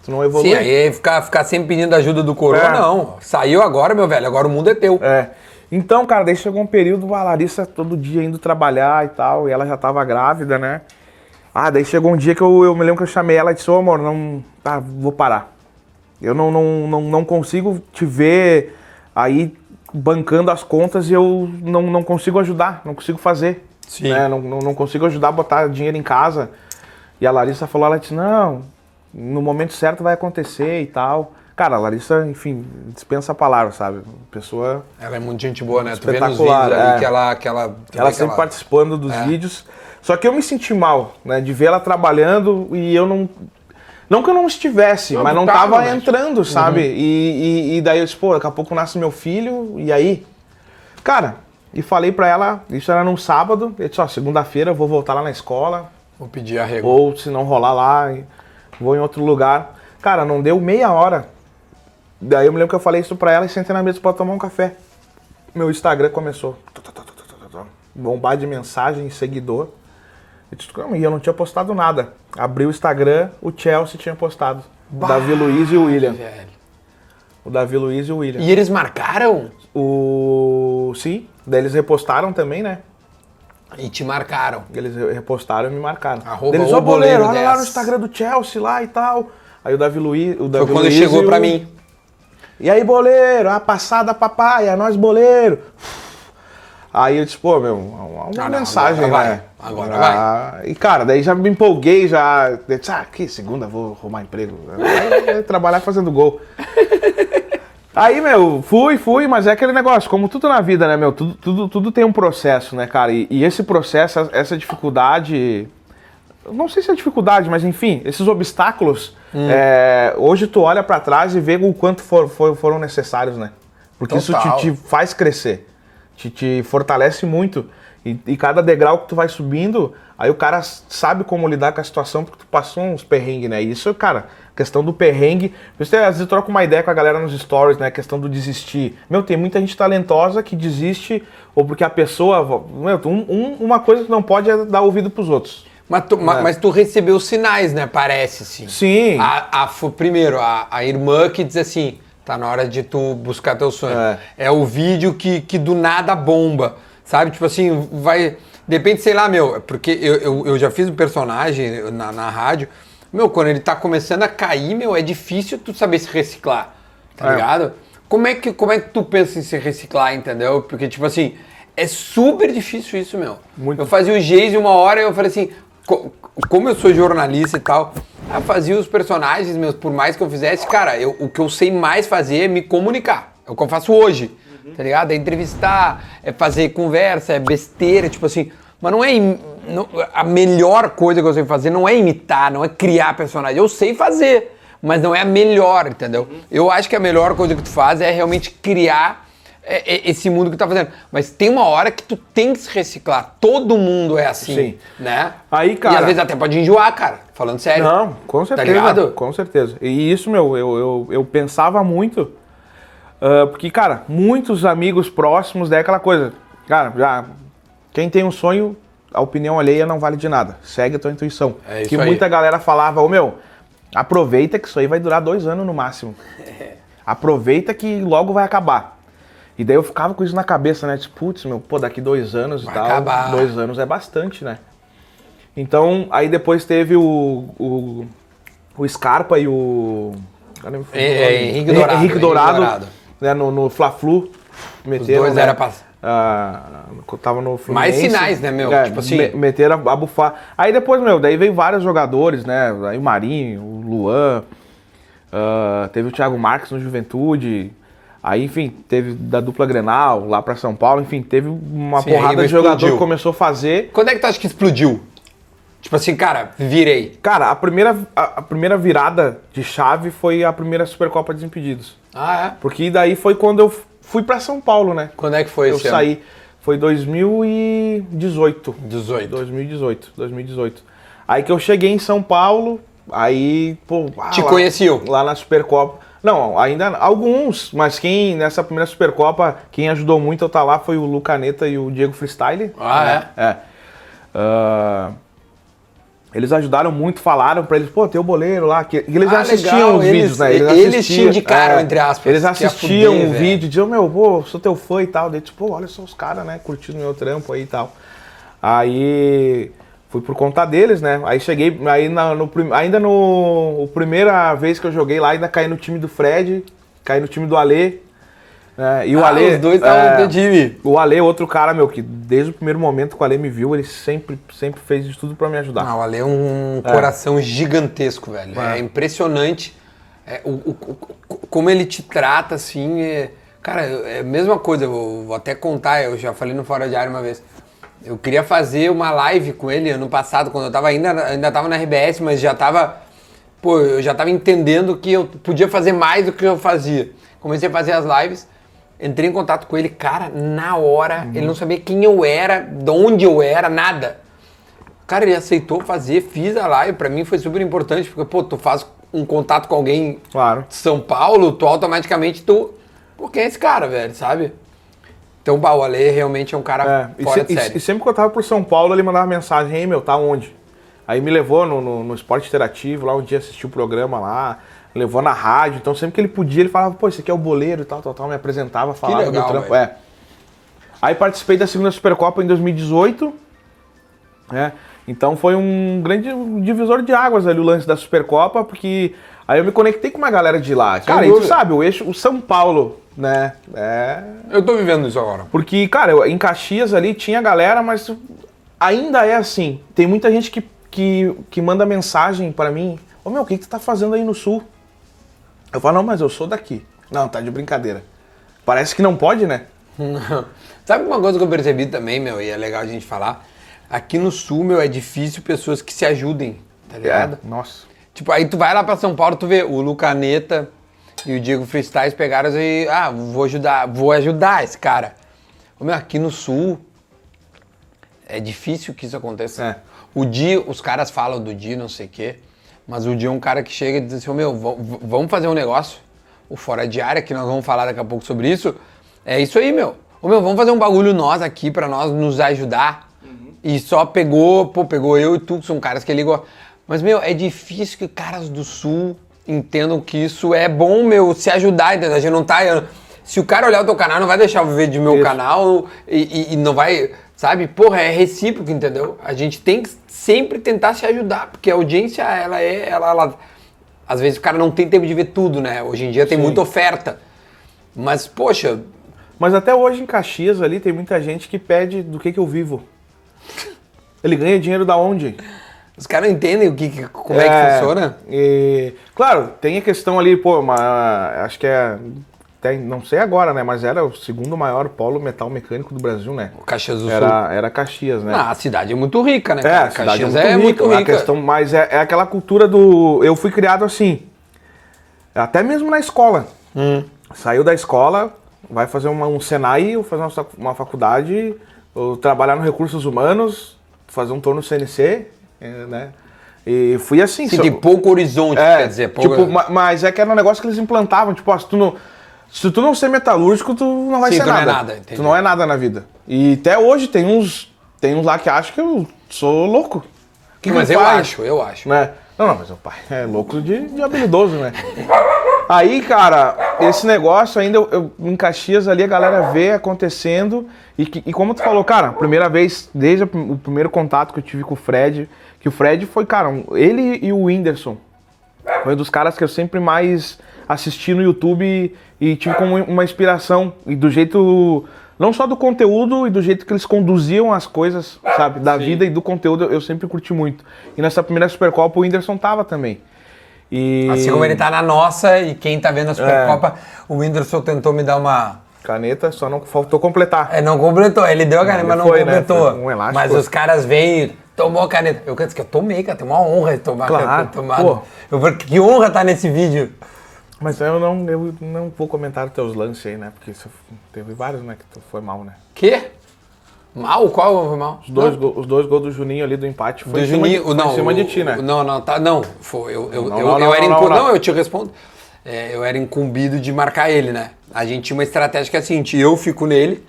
A: Tu não evolui.
B: Sim, aí ficar, ficar sempre pedindo ajuda do coroa,
A: É.
B: não. Saiu agora, meu velho, agora o mundo é teu.
A: É. Então, cara, daí chegou um período, a Larissa todo dia indo trabalhar e tal, e ela já tava grávida, né? Ah, daí chegou um dia que eu, eu me lembro que eu chamei ela e disse, ô amor, não. Tá, vou parar. Eu não, não, não, não consigo te ver aí bancando as contas e eu não, não consigo ajudar, não consigo fazer.
B: Sim.
A: né? Não, não, não consigo ajudar a botar dinheiro em casa. E a Larissa falou, ela disse, não, no momento certo vai acontecer e tal. Cara, a Larissa, enfim, dispensa a palavra, sabe? Pessoa
B: Ela é muito gente boa, né? Tu vê nos
A: Espetacular,
B: vídeos ali
A: é.
B: que ela... Que ela,
A: ela sempre participando dos
B: É.
A: vídeos. Só que eu me senti mal, né? De ver ela trabalhando e eu não. Não que eu não estivesse,
B: Não,
A: mas não
B: tava,
A: tava entrando, sabe? E, e, e daí eu disse, pô, daqui a pouco nasce meu filho, e aí? Cara, e falei pra ela, isso era num sábado, eu disse, ó, segunda-feira eu vou voltar lá na escola,
B: Vou pedir arrego.
A: ou se não rolar lá, vou em outro lugar. Cara, não deu meia hora. Daí eu me lembro que eu falei isso pra ela e sentei na mesa pra tomar um café. Meu Instagram começou. Bombar de mensagem, seguidor. E eu não tinha postado nada. Abri o Instagram, o Chelsea tinha postado. O Davi Luiz e o William.
B: Velho.
A: O Davi Luiz e o William.
B: E eles marcaram?
A: O. Sim, daí eles repostaram também, né?
B: E te marcaram.
A: Eles repostaram e me marcaram.
B: Arroba
A: Eles,
B: o
A: boleiro, olha lá no
B: 10."
A: Instagram do Chelsea lá e tal. Aí o Davi Luiz. O Davi
B: Foi quando
A: Luiz
B: chegou
A: e
B: pra
A: o-
B: mim.
A: E aí, boleiro, a passada papai, é nós boleiro. Aí eu disse, pô, meu, uma, uma
B: não,
A: mensagem,
B: agora
A: né?
B: vai, agora
A: Ah, E cara, daí já me empolguei, já. Disse, ah, que segunda vou arrumar emprego. Trabalhar fazendo gol. Aí, meu, fui, fui, mas é aquele negócio, como tudo na vida, né, meu? Tudo, tudo, tudo tem um processo, né, cara? E, e esse processo, essa dificuldade. Não sei se é dificuldade, mas enfim, esses obstáculos.
B: Hum.
A: é, hoje tu olha pra trás e vê o quanto for- for- foram necessários, né? Porque isso
B: Total.
A: te, te faz crescer, te, te fortalece muito. E, e cada degrau que tu vai subindo, aí o cara sabe como lidar com a situação porque tu passou uns perrengues, né? E isso, cara, questão do perrengue. Você às vezes troca uma ideia com a galera nos stories, né? Questão do desistir. Meu, tem muita gente talentosa que desiste, ou porque a pessoa. Meu, um- um- uma coisa que não pode é dar ouvido pros outros.
B: Mas tu,
A: É.
B: mas tu recebeu sinais, né? Parece, sim.
A: Sim.
B: A, a- primeiro, a, a irmã que diz assim, tá na hora de tu buscar teu sonho.
A: É.
B: É, o vídeo que, que do nada bomba, sabe? Tipo assim, vai... Depende, sei lá, meu, porque eu, eu, eu já fiz um personagem na, na rádio, meu, quando ele tá começando a cair, meu, é difícil tu saber se reciclar, tá
A: É.
B: ligado? Como é, que, como é que tu pensa em se reciclar, entendeu? Porque, tipo assim, é super difícil isso, meu.
A: Muito.
B: Eu fazia o Geise uma hora e eu falei assim, co- como eu sou jornalista e tal, eu fazia os personagens meus, por mais que eu fizesse, cara, eu- o que eu sei mais fazer é me comunicar. É o que eu faço hoje, tá ligado? É entrevistar, é fazer conversa, é besteira, tipo assim. Mas não é, não- a melhor coisa que eu sei fazer não é imitar, não é criar personagem. Eu sei fazer, mas não é a melhor, entendeu? Eu acho que a melhor coisa que tu faz é realmente criar esse mundo que tá fazendo. Mas tem uma hora que tu tem que se reciclar. Todo mundo é assim,
A: Sim.
B: né?
A: Aí,
B: E
A: cara-
B: às vezes até pode enjoar, cara. Falando sério.
A: Não, com
B: Tá
A: certeza.
B: ligado?
A: com certeza. E isso, meu, eu, eu, eu pensava muito. ah, porque, cara, muitos amigos próximos, daí é aquela coisa. Cara, já. Quem tem um sonho, a opinião alheia não vale de nada. Segue a tua intuição.
B: É isso
A: que
B: aí.
A: muita galera falava, ô meu, aproveita que isso aí vai durar dois anos no máximo. Aproveita que logo vai acabar. E daí eu ficava com isso na cabeça, né? Tipo, putz, meu, pô, daqui dois anos
B: Vai
A: e tal.
B: acabar.
A: Dois anos é bastante, né? Então, aí depois teve o, o, o Scarpa e o.
B: É, é. Henrique
A: Hen-
B: Dourado, Henrique
A: Dourado,
B: Dourado.
A: Né, no, no Fla-Flu. Meteram,
B: dois
A: né,
B: era pra-
A: ah, tava no
B: Mais
A: Fluminense.
B: sinais, né, meu?
A: É,
B: Tipo assim-
A: me- meteram a, a bufar. Aí depois, meu, daí veio vários jogadores, né? Aí o Marinho, o Luan, ah, teve o Thiago Marques no Juventude. Aí, enfim, teve da dupla Grenal lá pra São Paulo. Enfim, teve uma
B: Sim,
A: porrada de
B: explodiu.
A: jogador que começou a fazer.
B: Quando é que tu acha que explodiu? Tipo assim, cara, virei.
A: Cara, a primeira, a, a primeira virada de chave foi a primeira Supercopa Desimpedidos.
B: Ah, é?
A: Porque daí foi quando eu fui pra São Paulo, né?
B: Quando é que foi
A: eu
B: esse ano?
A: saí. Foi 2018.
B: 18.
A: 2018, 2018. Aí que eu cheguei em São Paulo, aí, pô, ah,
B: Te
A: lá-? Lá na Supercopa. Não, ainda alguns, mas quem nessa primeira Supercopa, quem ajudou muito eu estar lá foi o Lucaneta e o Diego Freestyle.
B: Ah,
A: é? É. Ah, eles ajudaram muito, falaram pra eles, pô, tem o boleiro lá, que eles
B: Ah,
A: assistiam
B: legal,
A: os
B: eles-
A: vídeos, né?
B: eles te indicaram, entre aspas,
A: Eles assistiam
B: fuder,
A: o
B: velho.
A: vídeo, diziam, meu, pô, sou teu fã e tal. Daí, tipo, pô, olha só os caras, né, curtindo meu trampo aí e tal. Aí fui por conta deles, né? Aí cheguei, aí na- no, ainda no a primeira vez que eu joguei lá, ainda caí no time do Fred, caí no time do Alê. né? E o
B: Ah,
A: Alê.
B: os dois estavam
A: é,
B: no time.
A: O Ale, outro cara, meu, que desde o primeiro momento que o Ale me viu, ele sempre, sempre fez de tudo pra me ajudar.
B: Ah, o Ale é um coração gigantesco, velho. É, impressionante é, o, o- o- como ele te trata, assim. é- cara, é a mesma coisa, eu vou, vou até contar, eu já falei no Fora de Área uma vez. Eu queria fazer uma live com ele ano passado, quando eu tava ainda, ainda tava na RBS, mas já tava. Pô, eu já tava entendendo que eu podia fazer mais do que eu fazia. Comecei a fazer as lives, entrei em contato com ele, cara, na hora, ele não sabia quem eu era, de onde eu era, nada. Cara, ele aceitou fazer, fiz a live, pra mim foi super importante, porque, pô, tu faz um contato com alguém
A: Claro.
B: de São Paulo, tu automaticamente tu. Pô, quem é esse cara, velho, sabe? Então, o Ale realmente é um cara
A: É, e,
B: fora
A: se-
B: de
A: e-
B: série.
A: e sempre que eu tava por São Paulo, ele mandava mensagem, ei meu, tá onde? Aí me levou no, no, no esporte interativo, lá um dia assistiu o programa lá, levou na rádio, então sempre que ele podia, ele falava, pô, esse aqui é o boleiro e tal, tal, tal, me apresentava, falava
B: legal,
A: do trampo.
B: velho.
A: É. Aí participei da segunda Supercopa em 2018, né? Então foi um grande divisor de águas ali o lance da Supercopa, porque aí eu me conectei com uma galera de lá. Cara, e tu sabe, o eixo, o São Paulo, né? É,
B: Eu tô vivendo isso agora.
A: porque, cara, eu- em Caxias ali tinha galera, mas ainda é assim. Tem muita gente que, que, que manda mensagem pra mim: Ô meu, o que, que tu tá fazendo aí no sul? Eu falo: Não, mas eu sou daqui. Não, tá de brincadeira. Parece que não pode, né?
B: Sabe uma coisa que eu percebi também, meu, e é legal a gente falar? Aqui no sul, meu, é difícil pessoas que se ajudem, tá ligado?
A: É, nossa.
B: Tipo, aí tu vai lá pra São Paulo, tu vê o Lucaneta e o Diego Freestyle pegaram e, ah, vou ajudar, vou ajudar esse cara. Meu, aqui no sul é difícil que isso aconteça.
A: É.
B: O Di, os caras falam do Di, não sei o quê, mas o Di é um cara que chega e diz assim, ô, meu, vamos fazer um negócio, o Fora de Área, que nós vamos falar daqui a pouco sobre isso, é isso aí, meu. Ô, meu, vamos fazer um bagulho nós aqui pra nós nos ajudar. E só pegou, pô, pegou eu e tu, que são caras que ligam. Mas, meu, é difícil que caras do Sul entendam que isso é bom, meu, se ajudar, entendeu? A gente não tá. Se o cara olhar o teu canal, não vai deixar ver de meu
A: Isso.
B: canal e, e- e não vai. Sabe? Porra, é recíproco, entendeu? A gente tem que sempre tentar se ajudar, porque a audiência, ela é. Ela, ela- às vezes o cara não tem tempo de ver tudo, né? Hoje em dia tem
A: Sim.
B: muita oferta. Mas, poxa,
A: Mas até hoje em Caxias ali tem muita gente que pede do que, que eu vivo. Ele ganha dinheiro da onde?
B: Os caras não entendem o que, que- como é, que funciona.
A: e, claro, tem a questão ali, pô, uma, acho que é até, não sei agora, né? Mas era o segundo maior polo metal mecânico do Brasil, né?
B: O Caxias do Sul.
A: Era, era Caxias, né?
B: Ah, a cidade é muito rica, né?
A: É, a cidade
B: Caxias
A: é muito rica. A questão, mas é, é aquela cultura do. Eu fui criado assim. Até mesmo na escola.
B: Hum.
A: Saiu da escola, vai fazer uma, um Senai, ou fazer uma, uma faculdade, ou trabalhar no recursos humanos, fazer um torno CNC, é, né? E fui assim.
B: Sim,
A: só-
B: tem pouco horizonte,
A: é,
B: quer dizer. Pouco...
A: tipo, ma- mas é que era um negócio que eles implantavam, tipo, se tu não, se tu não ser metalúrgico, tu não vai
B: Sim,
A: ser
B: tu não é
A: nada.
B: nada, entendi.
A: tu não é nada na vida. E até hoje tem uns, tem uns lá que acham que eu sou louco. Que que
B: Mas
A: ele
B: eu
A: faz?
B: acho, eu acho.
A: Né? Não, não, mas o pai é louco de, de habilidoso, né? Aí, cara, esse negócio ainda, eu, eu- em Caxias ali, a galera vê acontecendo. E, que- e como tu falou, cara, primeira vez, desde o primeiro contato que eu tive com o Fred, que o Fred foi, cara, ele e o Whindersson. Foi um dos caras que eu sempre mais assisti no YouTube e, e tive como uma inspiração. E do jeito. Não só do conteúdo e do jeito que eles conduziam as coisas, sabe? Da vida e do conteúdo eu sempre curti muito. E nessa primeira Supercopa o Whindersson tava também. E.
B: Assim como ele tá na nossa e quem tá vendo a Supercopa, o Whindersson tentou me dar uma.
A: Caneta, só não faltou completar.
B: É, não completou. Ele deu a caneta,
A: ele
B: mas não
A: foi, né?
B: completou.
A: Foi um elástico.
B: mas os caras vêm e tomou a caneta. Eu quero dizer que eu tomei, cara. Tem uma honra de tomar
A: Claro,
B: caneta tomada.
A: pô.
B: Eu falei, que honra tá nesse vídeo.
A: Mas eu não, eu não vou comentar os teus lances aí, né? Porque isso teve vários, né? Que tu foi mal, né?
B: Quê? Mal? Qual foi mal?
A: Os dois, go- os dois gols do Juninho ali do empate foi
B: Do
A: em cima,
B: Juninho,
A: de,
B: não,
A: em cima de ti, né?
B: Não, não, tá, não, foi, eu, eu,
A: Não,
B: eu,
A: não,
B: eu era
A: não,
B: incum-
A: não,
B: eu te respondo. É, eu era incumbido de marcar ele, né? A gente tinha uma estratégia que é a seguinte, eu fico nele,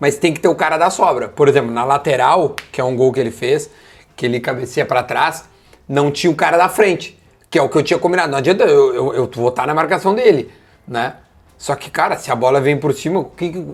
B: mas tem que ter o cara da sobra. Por exemplo, na lateral, que é um gol que ele fez, que ele cabeceia pra trás, não tinha o cara da frente, que é o que eu tinha combinado. Não adianta eu, eu, eu vou estar na marcação dele, né? Só que, cara, se a bola vem por cima, que-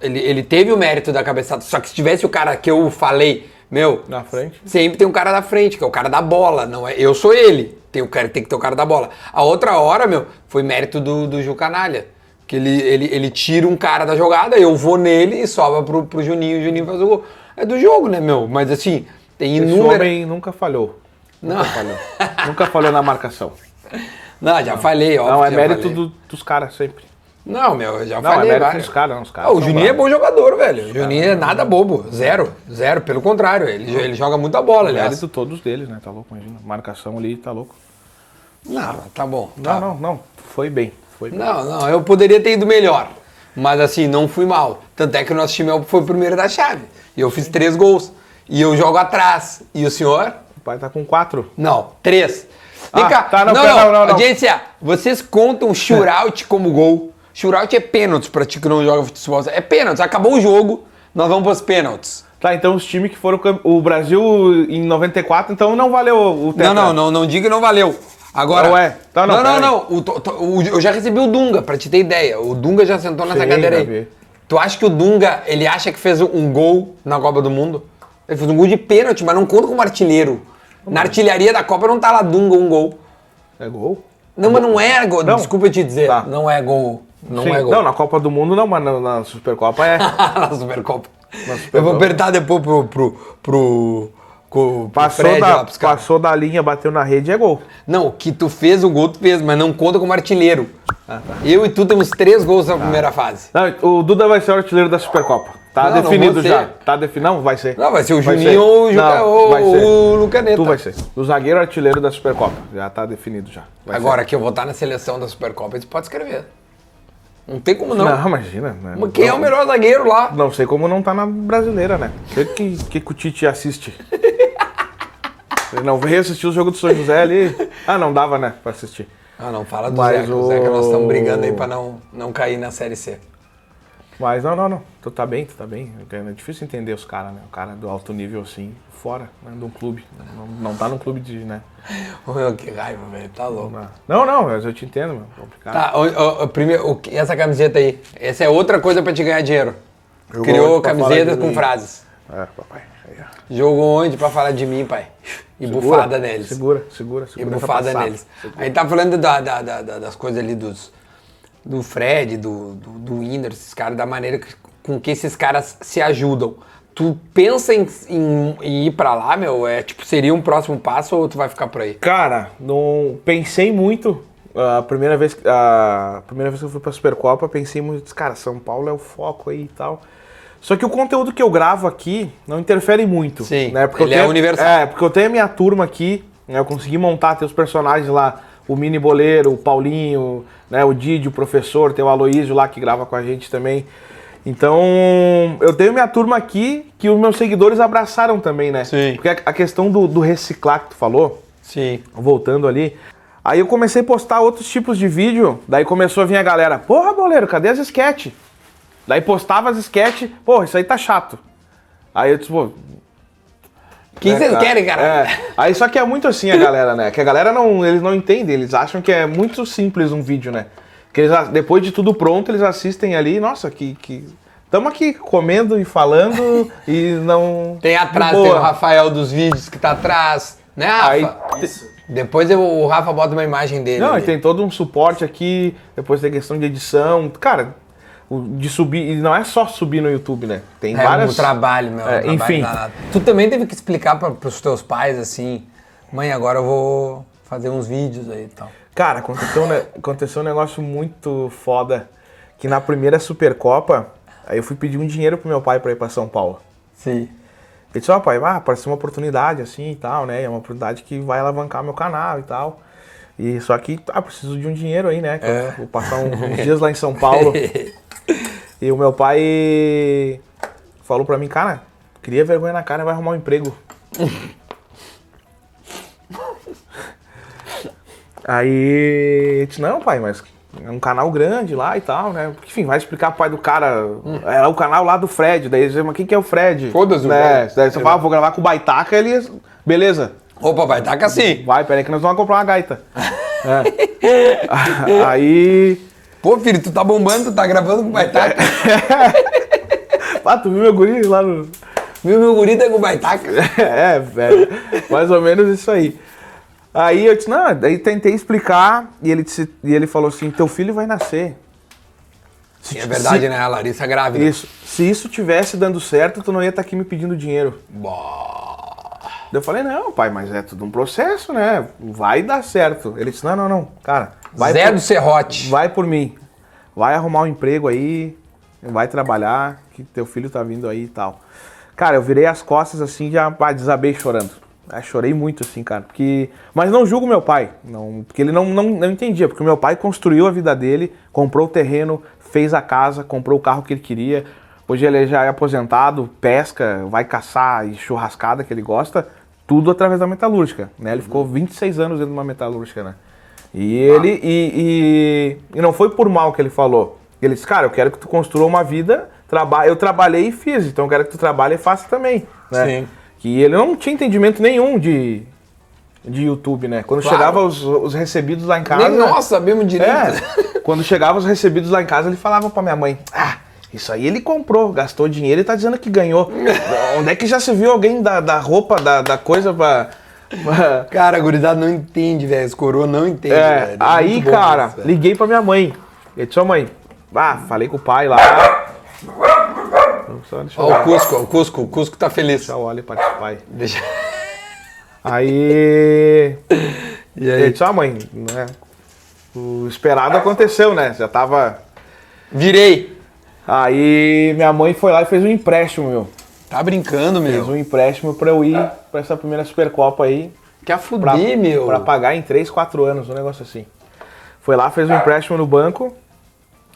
B: ele, ele teve o mérito da cabeçada. Só que se tivesse o cara que eu falei, meu,
A: Na frente.
B: Sempre tem um cara da frente, que é o cara da bola, não é? Eu sou ele. Tem, o cara, tem que ter o cara da bola. A outra hora, meu, foi mérito do, do Ju Canalha. Que ele, ele, ele tira um cara da jogada, eu vou nele e sobra pro, pro Juninho, o Juninho faz o gol. É do jogo, né, meu? Mas assim, tem
A: Esse
B: inúmeras.
A: homem nunca falhou.
B: Não.
A: Nunca falhou. nunca falhou na marcação.
B: Não, já falei, ó.
A: Não, é mérito do- dos caras sempre.
B: Não, meu, eu já
A: Não, é
B: falei.
A: mérito
B: vários.
A: dos caras, não, os caras
B: Ah, o Juninho é bom jogador, velho. O Juninho é nada bobo. Zero. Zero. Pelo contrário, ele, ele joga muita bola, aliás.
A: Mérito todos deles, né? Tá louco, imagina. Marcação ali, tá louco.
B: Não, tá bom.
A: Não,
B: tá.
A: não, não. Foi bem. Foi bem.
B: Não, não, eu poderia ter ido melhor. Mas assim, não fui mal. Tanto é que o nosso time foi o primeiro da chave. E eu fiz três gols. E eu jogo atrás. E o senhor?
A: O pai tá com quatro.
B: Não, três. Vem
A: Ah,
B: cá.
A: tá, não,
B: não, não,
A: não, não, não.
B: Audiência, vocês contam shootout como gol. Shootout é pênalti pra ti que não joga futebol. É pênalti. Acabou o jogo, nós vamos pros pênaltis.
A: Tá, então os times que foram. O Brasil em 94, então não valeu o tetra.
B: Não, não, não, não diga que não valeu. Agora.
A: Não é. Tá, não,
B: não, não, não. O, o- eu já recebi o Dunga, pra te ter ideia. O Dunga já sentou nessa
A: Sim,
B: cadeira aí.
A: vi.
B: Tu acha que o Dunga, ele acha que fez um gol na Copa do Mundo? Ele fez um gol de pênalti, mas não conta como artilheiro. Na artilharia da Copa não tá lá Dunga um gol.
A: É gol?
B: Não, mas não é gol.
A: Não.
B: Desculpa eu te dizer.
A: Tá.
B: Não é gol. Não
A: Sim.
B: é gol.
A: Não, na Copa do Mundo não, mas na, na Supercopa é.
B: na Supercopa.
A: Na
B: Eu vou apertar depois pro. pro. pro. pro
A: Passou,
B: Fred
A: da,
B: caras.
A: passou da linha, bateu na rede, é gol.
B: Não, o que tu fez, o gol tu fez, mas não conta como artilheiro.
A: Ah, tá.
B: Eu e tu temos três gols na primeira fase.
A: Não, o Duda vai ser o artilheiro da Supercopa. Tá
B: Não, não
A: definido
B: ser.
A: já. Tá definido. Não, vai ser.
B: Não, vai ser o
A: Vai
B: Juninho
A: ser.
B: ou o, Juca,
A: Não,
B: ou
A: ser.
B: o Lucaneta.
A: Tu vai ser. O zagueiro artilheiro da Supercopa. Já tá definido já. Vai
B: Agora que eu vou estar na seleção da Supercopa, eles podem escrever. Não tem como não.
A: Não, imagina. né?
B: Quem é o
A: Não-
B: melhor zagueiro lá?
A: Não sei como não tá na brasileira, né? Sei que, que, que o Tite assiste. Ele não veio assistir o jogo do São José ali. Ah, não dava, né? Pra assistir.
B: Ah, não, fala do
A: Mas
B: Zeca. O Zeca, nós estamos brigando aí pra não, não cair na Série C.
A: Mas não, não, não. Tu tá bem, tu tá bem. É difícil entender os caras, né? O cara do alto nível assim, fora né? de um clube. Não, não tá num clube de, né?
B: Ô, meu, que raiva, velho. Tá louco.
A: Não, não, mas eu te entendo, meu. Complicado.
B: Tá, ô, ô, primeiro, o que- essa camiseta aí. Essa é outra coisa pra te ganhar dinheiro.
A: Eu
B: Criou camisetas com
A: mim.
B: frases.
A: É, papai. Aí.
B: Jogou onde pra falar de mim, pai? E
A: Segura,
B: bufada neles.
A: Segura, segura,
B: E
A: segura. essa
B: bufada neles. Aí tá falando da- da- da- das coisas ali dos. Do Fred, do, do, do esses caras, da maneira que- com que esses caras se ajudam. Tu pensa em, em- em ir pra lá, meu? É, tipo, seria um próximo passo ou tu vai ficar por aí?
A: Cara, não pensei muito A primeira vez, a primeira vez que eu fui pra Supercopa, pensei muito, cara, São Paulo é o foco aí e tal. Só que o conteúdo que eu gravo aqui não interfere muito.
B: Sim,
A: né? Porque
B: ele é
A: tenho,
B: universal.
A: É, porque eu tenho a minha turma aqui, né? Eu consegui montar, ter os personagens lá, o Mini Boleiro, o Paulinho, né? o Didi, o professor, tem o Aloísio lá que grava com a gente também. Então, eu tenho minha turma aqui que os meus seguidores abraçaram também, né?
B: Sim.
A: Porque a, questão do, do reciclar que tu falou,
B: Sim.
A: voltando ali. Aí eu comecei a postar outros tipos de vídeo, daí começou a vir a galera, porra, boleiro, cadê as sketch? Daí postava as sketch, porra, isso aí tá chato. Aí eu disse, pô.
B: O que vocês
A: né,
B: querem, cara?
A: É. Aí só que é muito assim a galera, né? Que a galera não, eles não entendem, eles acham que é muito simples um vídeo, né? Que eles, depois de tudo pronto, eles assistem ali, nossa, que. que... Estamos aqui comendo e falando e não.
B: Tem atrás, tem o. Rafael dos vídeos que tá atrás, né, Rafa?
A: Aí,
B: Depois eu- o Rafa bota uma imagem dele.
A: Não,
B: ali.
A: e tem todo um suporte aqui, depois tem questão de edição. Cara, de subir, e não é só subir no YouTube, né? Tem
B: É
A: várias.
B: um trabalho, meu. um
A: É,
B: trabalho
A: enfim.
B: danado. Tu também teve que explicar para pros teus pais assim, mãe, agora eu vou fazer uns vídeos aí e tal.
A: Cara, aconteceu, um aconteceu um negócio muito foda. Que na primeira Supercopa, aí eu fui pedir um dinheiro pro meu pai pra ir pra São Paulo.
B: Sim.
A: Ele disse, ó pai, ah, apareceu uma oportunidade assim e tal, né? É uma oportunidade que vai alavancar meu canal e tal. E só que, ah, preciso de um dinheiro aí, né?
B: É.
A: Vou passar um- uns dias lá em São Paulo. e o meu pai falou pra mim, cara, cria vergonha na cara vai arrumar um emprego. aí, eu disse, não, pai, mas é um canal grande lá e tal, né? Enfim, vai explicar pro pai do cara. É o canal lá do Fred. Daí ele diz, mas quem que é o Fred?
B: Foda-se o
A: né?
B: Fred.
A: Daí você fala, ah, vou gravar com o Baitaca, ele. Beleza.
B: Opa, vai taca assim.
A: Vai, peraí que nós vamos comprar uma gaita. É. Aí.
B: Pô, filho, tu tá bombando, tu tá gravando com o Baitaca.
A: Ah, tu viu meu guri lá no.
B: Viu meu guri tá com o Baitaca?
A: é, velho. Mais ou menos isso aí. Aí eu disse, não, daí tentei explicar e ele, disse, e ele falou assim, teu filho vai nascer. Se-
B: É verdade,
A: se-
B: né? A Larissa grávida.
A: Isso. Se isso tivesse dando certo, tu não ia estar aqui me pedindo dinheiro. Daí Eu falei, não, pai, mas é tudo um processo, né? Vai dar certo. Ele disse, não, não, não, cara. Vai
B: Zé
A: por,
B: do Serrote.
A: vai por mim. Vai arrumar um emprego aí, vai trabalhar, que teu filho tá vindo aí e tal. Cara, eu virei as costas assim, já pá, desabei chorando. Ah, chorei muito assim, cara, porque... Mas não julgo meu pai, não, porque ele não, não, não entendia, porque o meu pai construiu a vida dele, comprou o terreno, fez a casa, comprou o carro que ele queria. Hoje ele já é aposentado, pesca, vai caçar e churrascada que ele gosta, tudo através da metalúrgica, né? Ele ficou 26 anos dentro de uma metalúrgica, né? E ele e, e, e não foi por mal que ele falou. Ele disse, cara, eu quero que tu construa uma vida, traba eu trabalhei e fiz, então eu quero que tu trabalhe e faça também. Né?
B: Sim.
A: Que ele não tinha entendimento nenhum de, de YouTube, né? Quando
B: Claro.
A: chegava os, os recebidos lá em casa.
B: Nem nós sabemos direito.
A: É, quando chegava os recebidos lá em casa, ele falava pra minha mãe: Ah, isso aí ele comprou, gastou dinheiro e tá dizendo que ganhou. Onde é que já se viu alguém da, da roupa, da, da coisa pra. pra-
B: Cara, a gurizada não entende, velho. Os coroa não entende,
A: É,
B: velho.
A: aí,
B: muito bom
A: cara,
B: isso,
A: liguei pra minha mãe. Eu disse, ó mãe, ah, falei com o pai lá. Só deixa eu,
B: Ó, o Cusco, o Cusco, o Cusco tá feliz.
A: deixa eu olhar para o pai.
B: Deixa...
A: Aí.
B: E
A: Eu
B: aí?
A: disse, ó mãe, né? O esperado aconteceu, né? Já tava.
B: Virei.
A: Aí minha mãe foi lá e fez um empréstimo, meu.
B: Tá brincando,
A: Fez
B: meu.
A: um empréstimo pra eu ir pra essa primeira Supercopa aí.
B: Quer
A: Pra,
B: fuder, meu.
A: pra pagar em 3, 4 anos, um negócio assim. Foi lá, fez um empréstimo no banco.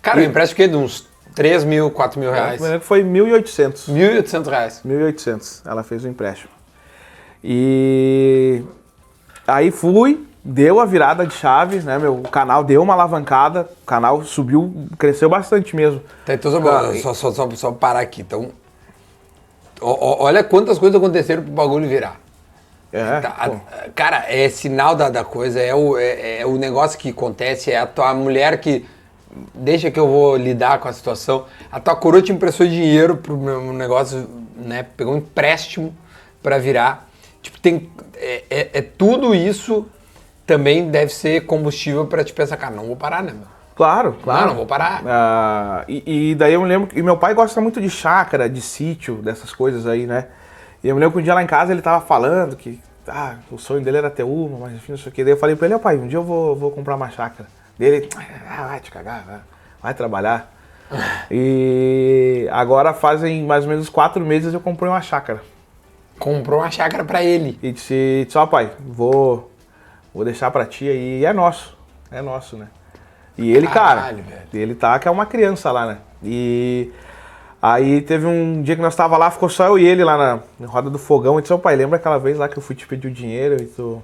B: Cara, eu empresto o quê? De uns 3 mil, 4 mil reais.
A: Que Foi 1.800.
B: 1.800 reais.
A: 1.800. Ela fez o empréstimo. E aí fui, deu a virada de chave, né? Meu o canal deu uma alavancada, o canal subiu, cresceu bastante mesmo.
B: Tá, então, só,
A: Ah,
B: só, só, só, parar aqui. Então, olha quantas coisas aconteceram pro bagulho virar.
A: É,
B: Tá, cara, é sinal da, da coisa, é o, é, é o negócio que acontece, é a tua mulher que. Deixa que eu vou lidar com a situação. A tua coroa te emprestou dinheiro pro meu negócio, né? Pegou um empréstimo pra virar. Tipo, tem. É, é- é tudo isso também deve ser combustível pra te pensar, cara, não vou parar, né, meu?
A: Claro, claro.
B: Não, não vou parar.
A: Ah, e, e daí eu me lembro que e meu pai gosta muito de chácara, de sítio, dessas coisas aí, né? E eu me lembro que um dia lá em casa ele tava falando que ah, o sonho dele era ter uma, mas enfim, não sei o que. Daí eu falei pra ele, pai, um dia eu vou, vou comprar uma chácara. Dele, ah, vai te cagar, vai, vai trabalhar. E agora fazem mais ou menos quatro meses eu comprei uma chácara.
B: Comprou uma chácara pra ele.
A: E disse, disse ó pai, vou, vou deixar pra ti aí, e é nosso, é nosso, né? E ele, cara,
B: Caralho, velho.
A: ele tá que é uma criança lá, né? E aí teve um dia que nós tava lá, ficou só eu e ele lá na, na roda do fogão, e disse, ó pai, lembra aquela vez lá que eu fui te pedir o dinheiro e tu,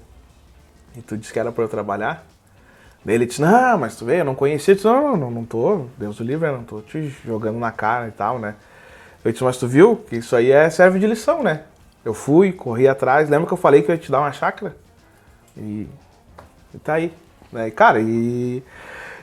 A: e tu disse que era pra eu trabalhar? Daí ele disse, não, mas tu veio, eu não conhecia. Eu disse, não, não, não, não tô, Deus o livre, eu não tô te jogando na cara e tal, né? Eu disse, mas tu viu que isso aí é, serve de lição, né? Eu fui, corri atrás, lembra que eu falei que eu ia te dar uma chácara? E, e tá aí. Né? Cara, e,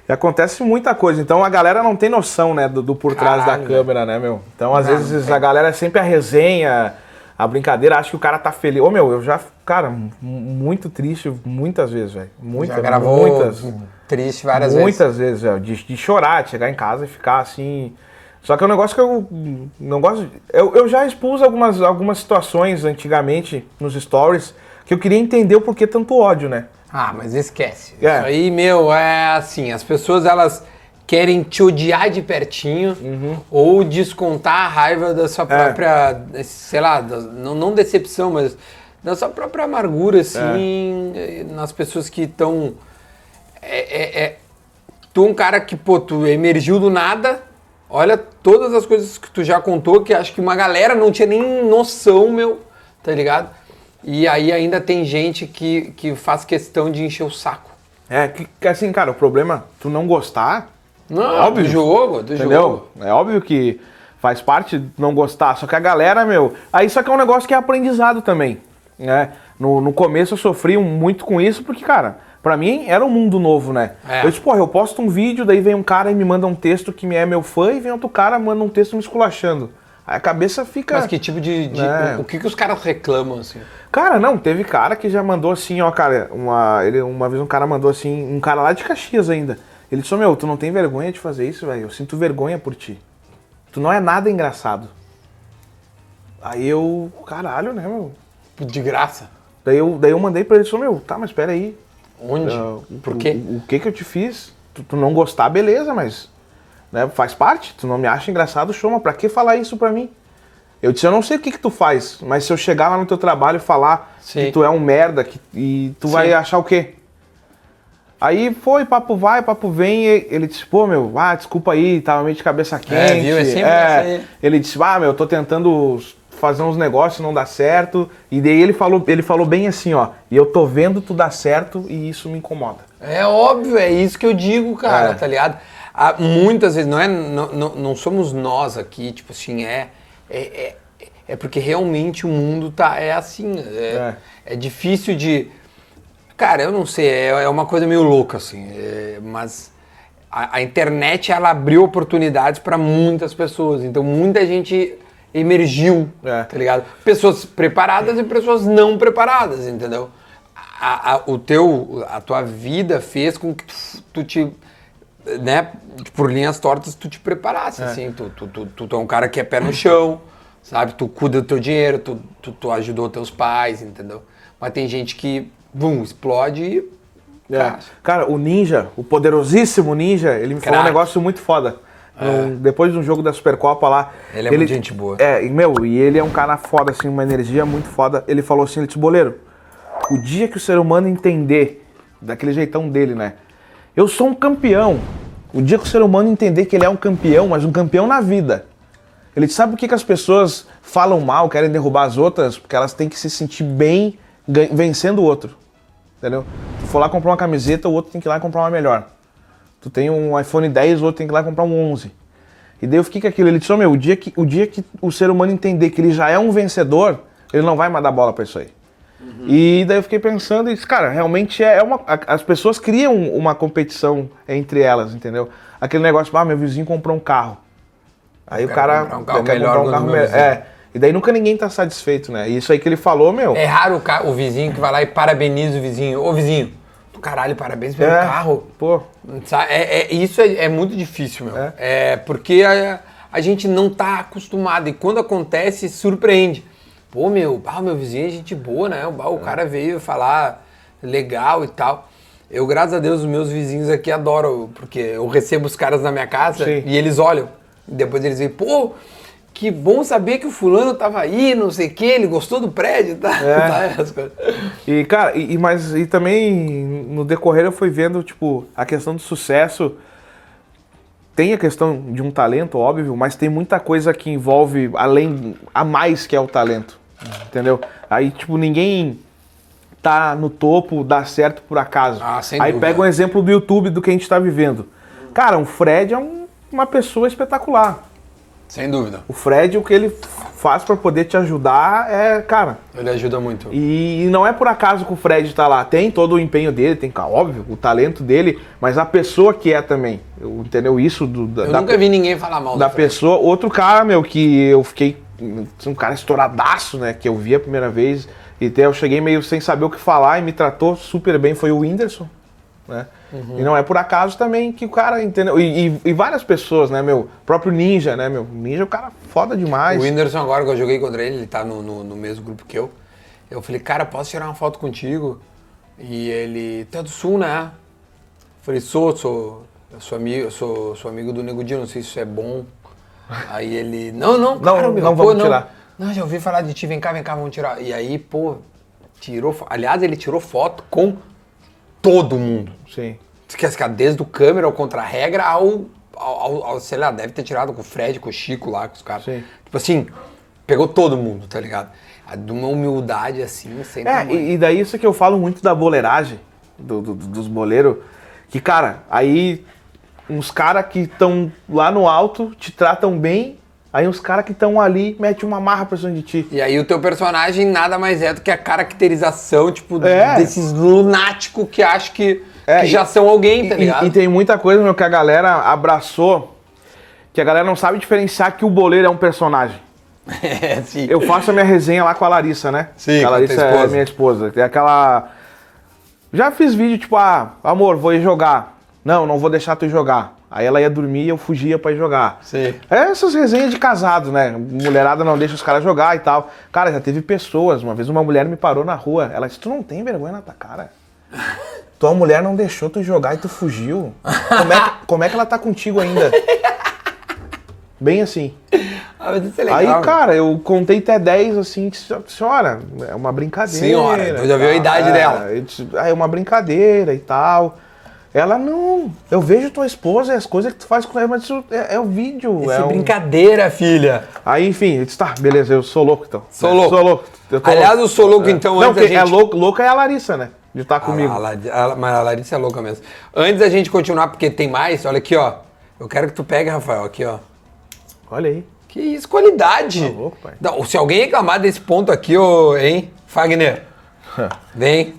A: e acontece muita coisa. Então a galera não tem noção, né, do, do por trás
B: Caralho,
A: da câmera, né, meu? Então às
B: Não,
A: vezes
B: é.
A: a galera é sempre a resenha, a brincadeira, acha que o cara tá feliz. Ô, meu, eu já, cara, muito triste muitas vezes, velho. Muitas,
B: Já gravou
A: muitas.
B: triste várias vezes.
A: Muitas vezes, velho, de, de chorar, de chegar em casa e ficar assim. Só que é um negócio que eu não gosto. Eu, eu já expus algumas, algumas situações antigamente nos stories que eu queria entender o porquê tanto ódio, né?
B: Ah, mas esquece.
A: É.
B: Isso aí, meu, é assim, as pessoas elas querem te odiar de pertinho
A: Uhum.
B: ou descontar a raiva da
A: É.
B: sua própria, sei lá, da- não, não decepção, mas da sua própria amargura, assim,
A: É.
B: nas pessoas que estão... É, é, é- tu é um cara que, pô, tu emergiu do nada, olha todas as coisas que tu já contou, que acho que uma galera não tinha nem noção, meu, tá ligado? E aí ainda tem gente que, que faz questão de encher o saco.
A: É, que, que assim, cara, o problema, tu não gostar,
B: Não,
A: Óbvio.
B: do jogo, do
A: entendeu?
B: jogo.
A: É óbvio que faz parte de não gostar, só que a galera, meu, aí só que é um negócio que é aprendizado também, né? No, no começo eu sofri muito com isso, porque, cara, pra mim era um mundo novo, né?
B: É.
A: Eu disse, porra, eu posto um vídeo, daí vem um cara e me manda um texto que me é meu fã, e vem outro cara manda um texto me esculachando. Aí a cabeça fica...
B: Mas que tipo de. de-
A: É.
B: O que, que os caras reclamam, assim?
A: Cara, não, teve cara que já mandou assim, ó, cara, uma, ele, uma vez um cara mandou assim, um cara lá de Caxias ainda. Ele disse, meu, tu não tem vergonha de fazer isso, velho? Eu sinto vergonha por ti. Tu não é nada engraçado. Aí eu, caralho, né, meu?
B: De graça.
A: Daí eu, daí eu mandei pra ele, disse, meu, tá, mas pera aí.
B: Onde?
A: ah,
B: Por
A: o-
B: quê?
A: O, o que que eu te fiz? Tu, tu não gostar, beleza, mas né, faz parte. Tu não me acha engraçado, show, mas pra que falar isso pra mim? Eu disse, eu não sei o que que tu faz, mas se eu chegar lá no teu trabalho e falar
B: Sim.
A: que tu é um merda que, e tu vai
B: Sim.
A: achar o quê? Aí foi, papo vai, papo vem, ele disse, pô, meu, ah, desculpa aí, tava meio de cabeça quente.
B: viu? É sempre essa aí.
A: Ele disse, ah, meu, eu tô tentando fazer uns negócios, não dá certo. E daí ele falou, ele falou bem assim, ó, e eu tô vendo tu dar certo e isso me incomoda.
B: É óbvio, é isso que eu digo, cara,
A: É.
B: tá ligado? Ah, muitas vezes, não, é, não, não, não somos nós aqui, tipo assim, é, é, é, é porque realmente o mundo tá, é assim, é, é difícil de... Cara, eu não sei, é, é uma coisa meio louca, assim, é, mas a, a internet, ela abriu oportunidades para muitas pessoas, então muita gente emergiu,
A: É.
B: tá ligado? Pessoas preparadas e pessoas não preparadas, entendeu? A, a- o teu, a tua vida fez com que tu, tu te, né, por linhas tortas, tu te preparasse, assim, tu, tu, tu, tu, é um cara que é pé no chão, sabe? Tu cuida do teu dinheiro, tu, tu, tu ajudou teus pais, entendeu? Mas tem gente que, bum, explode e...
A: É.
B: Cara,
A: o Ninja, o poderosíssimo Ninja, ele me falou um negócio muito foda. Um- depois de um jogo da Supercopa lá.
B: Ele é muito gente boa.
A: É, e, meu, e ele é um cara foda, assim, uma energia muito foda. Ele falou assim, ele disse, boleiro, o dia que o ser humano entender, daquele jeitão dele, né? Eu sou um campeão. O dia que o ser humano entender que ele é um campeão, mas um campeão na vida. Ele sabe por que, que as pessoas falam mal, querem derrubar as outras? Porque elas têm que se sentir bem vencendo o outro. Entendeu? Tu for lá comprar uma camiseta, o outro tem que ir lá comprar uma melhor. Tu tem um iPhone 10, o outro tem que ir lá comprar um 11. E daí eu fiquei com aquilo. Ele disse, ô meu, o dia, que, o dia que o ser humano entender que ele já é um vencedor, ele não vai mais dar bola pra isso aí. E daí eu fiquei pensando, e cara, realmente é uma. a- As pessoas criam uma competição entre elas, entendeu? Aquele negócio, ah, meu vizinho comprou um carro. Aí o
B: quero
A: cara
B: comprar um carro
A: quer
B: melhor
A: comprar um
B: o
A: carro
B: meu
A: me-
B: vizinho.
A: É. E daí nunca ninguém tá satisfeito, né? E isso aí que ele falou, meu.
B: É raro o, ca- o vizinho que vai lá e parabeniza o vizinho. Ô vizinho, do caralho, parabéns pelo
A: É,
B: carro.
A: Pô?
B: É, é- isso é, é muito difícil, meu.
A: É.
B: É, porque a, a gente não tá acostumado. E quando acontece, surpreende. Pô, meu, ah, meu vizinho é gente boa, né? O, o cara veio falar legal e tal. Eu, graças a Deus, os meus vizinhos aqui adoram, porque eu recebo os caras na minha casa
A: Sim.
B: e eles olham. Depois eles dizem, pô, que bom saber que o fulano tava aí, não sei o quê, ele gostou do prédio, tá?
A: É.
B: tá?
A: E, cara, e- mas e também no decorrer eu fui vendo, tipo, a questão do sucesso. Tem a questão de um talento, óbvio, mas tem muita coisa que envolve além, a mais que é o talento. Entendeu? Aí, tipo, ninguém tá no topo, dá certo por acaso.
B: Ah, sem
A: Aí
B: dúvida.
A: pega um exemplo do YouTube do que a gente tá vivendo. Cara, o Fred é um- uma pessoa espetacular.
B: Sem dúvida.
A: O Fred, o que ele faz pra poder te ajudar é, cara,
B: Ele ajuda muito.
A: e, e não é por acaso que o Fred tá lá. Tem todo o empenho dele, tem, óbvio, o talento dele, mas a pessoa que é também. Eu- entendeu? Isso do, da,
B: Eu
A: da,
B: nunca vi ninguém falar mal
A: da pessoa. Outro cara, meu, que eu fiquei. Um cara estouradaço, né? Que eu vi a primeira vez. E até eu cheguei meio sem saber o que falar e me tratou super bem. Foi o Whindersson. Né?
B: Uhum.
A: E não é por acaso também que o cara, entendeu? E, e- e várias pessoas, né, meu? Próprio Ninja, né, meu? Ninja é um cara foda demais.
B: O Whindersson, agora que eu joguei contra ele, ele tá no, no, no mesmo grupo que eu. Eu falei, cara, posso tirar uma foto contigo? E ele, é do Sul, né? Eu falei, sou, sou. Sou amigo, sou, sou amigo do Nego Di, não sei se isso é bom. Aí ele, não, não, claro, meu,
A: não
B: pô,
A: vamos tirar.
B: Não, já ouvi falar de ti, vem cá, vem cá, vamos tirar. E aí, pô, tirou. Aliás, ele tirou foto com todo mundo.
A: Sim.
B: Esquece que desde o câmera ao contra-regra ao, ao, ao- sei lá, deve ter tirado com o Fred, com o Chico lá, com os caras.
A: Sim.
B: Tipo assim, pegou todo mundo, tá ligado? De uma humildade assim, sem
A: É, e, e daí isso que eu falo muito da boleiragem, do, do- dos boleiros, que, cara, aí uns caras que estão lá no alto te tratam bem, aí uns caras que estão ali metem uma marra pra cima de ti.
B: E aí o teu personagem nada mais é do que a caracterização, tipo,
A: É.
B: desses lunáticos que acham que,
A: É,
B: que
A: e-
B: já são alguém, tá
A: E-
B: ligado?
A: E, tem muita coisa, meu, que a galera abraçou, que a galera não sabe diferenciar que o boleiro é um personagem.
B: É, sim.
A: Eu faço a minha resenha lá com a Larissa, né?
B: Sim,
A: a Larissa é minha esposa. Tem aquela. Já fiz vídeo tipo, ah, amor, vou ir jogar. Não, não vou deixar tu jogar. Aí ela ia dormir e eu fugia pra ir jogar.
B: Sim.
A: É essas resenhas de casado, né? Mulherada não deixa os caras jogar e tal. Cara, já teve pessoas. Uma vez uma mulher me parou na rua. Ela disse: Tu não tem vergonha na tua cara? Tua mulher não deixou tu jogar e tu fugiu. Como é, que- como é que ela tá contigo ainda? Bem assim.
B: Ah, mas isso é legal.
A: Aí,
B: né?
A: cara, eu contei até 10, assim, senhora, é uma brincadeira.
B: Senhora, tu já viu a
A: tal."
B: idade dela.
A: eu disse, "Ah, é uma brincadeira e tal. Ela, não, eu vejo tua esposa e as coisas que tu faz com ela, mas isso é, é o vídeo.
B: Isso
A: é
B: é
A: um-
B: brincadeira, filha.
A: Aí, enfim, eu disse, tá, beleza, eu sou louco então.
B: Sou
A: É,
B: louco.
A: Sou louco.
B: Aliás,
A: louco.
B: eu sou louco, então,
A: Não,
B: antes da
A: é
B: gente...
A: louco, louca é a Larissa, né? De estar comigo.
B: A, Lari- a- mas a Larissa é louca mesmo. Antes da gente continuar, porque tem mais, olha aqui, ó. Eu quero que tu pegue, Rafael, aqui, ó.
A: Olha aí.
B: Que isso, qualidade.
A: Tá louco, pai.
B: Não, se alguém reclamar desse ponto aqui, ô, hein, Fagner, vem.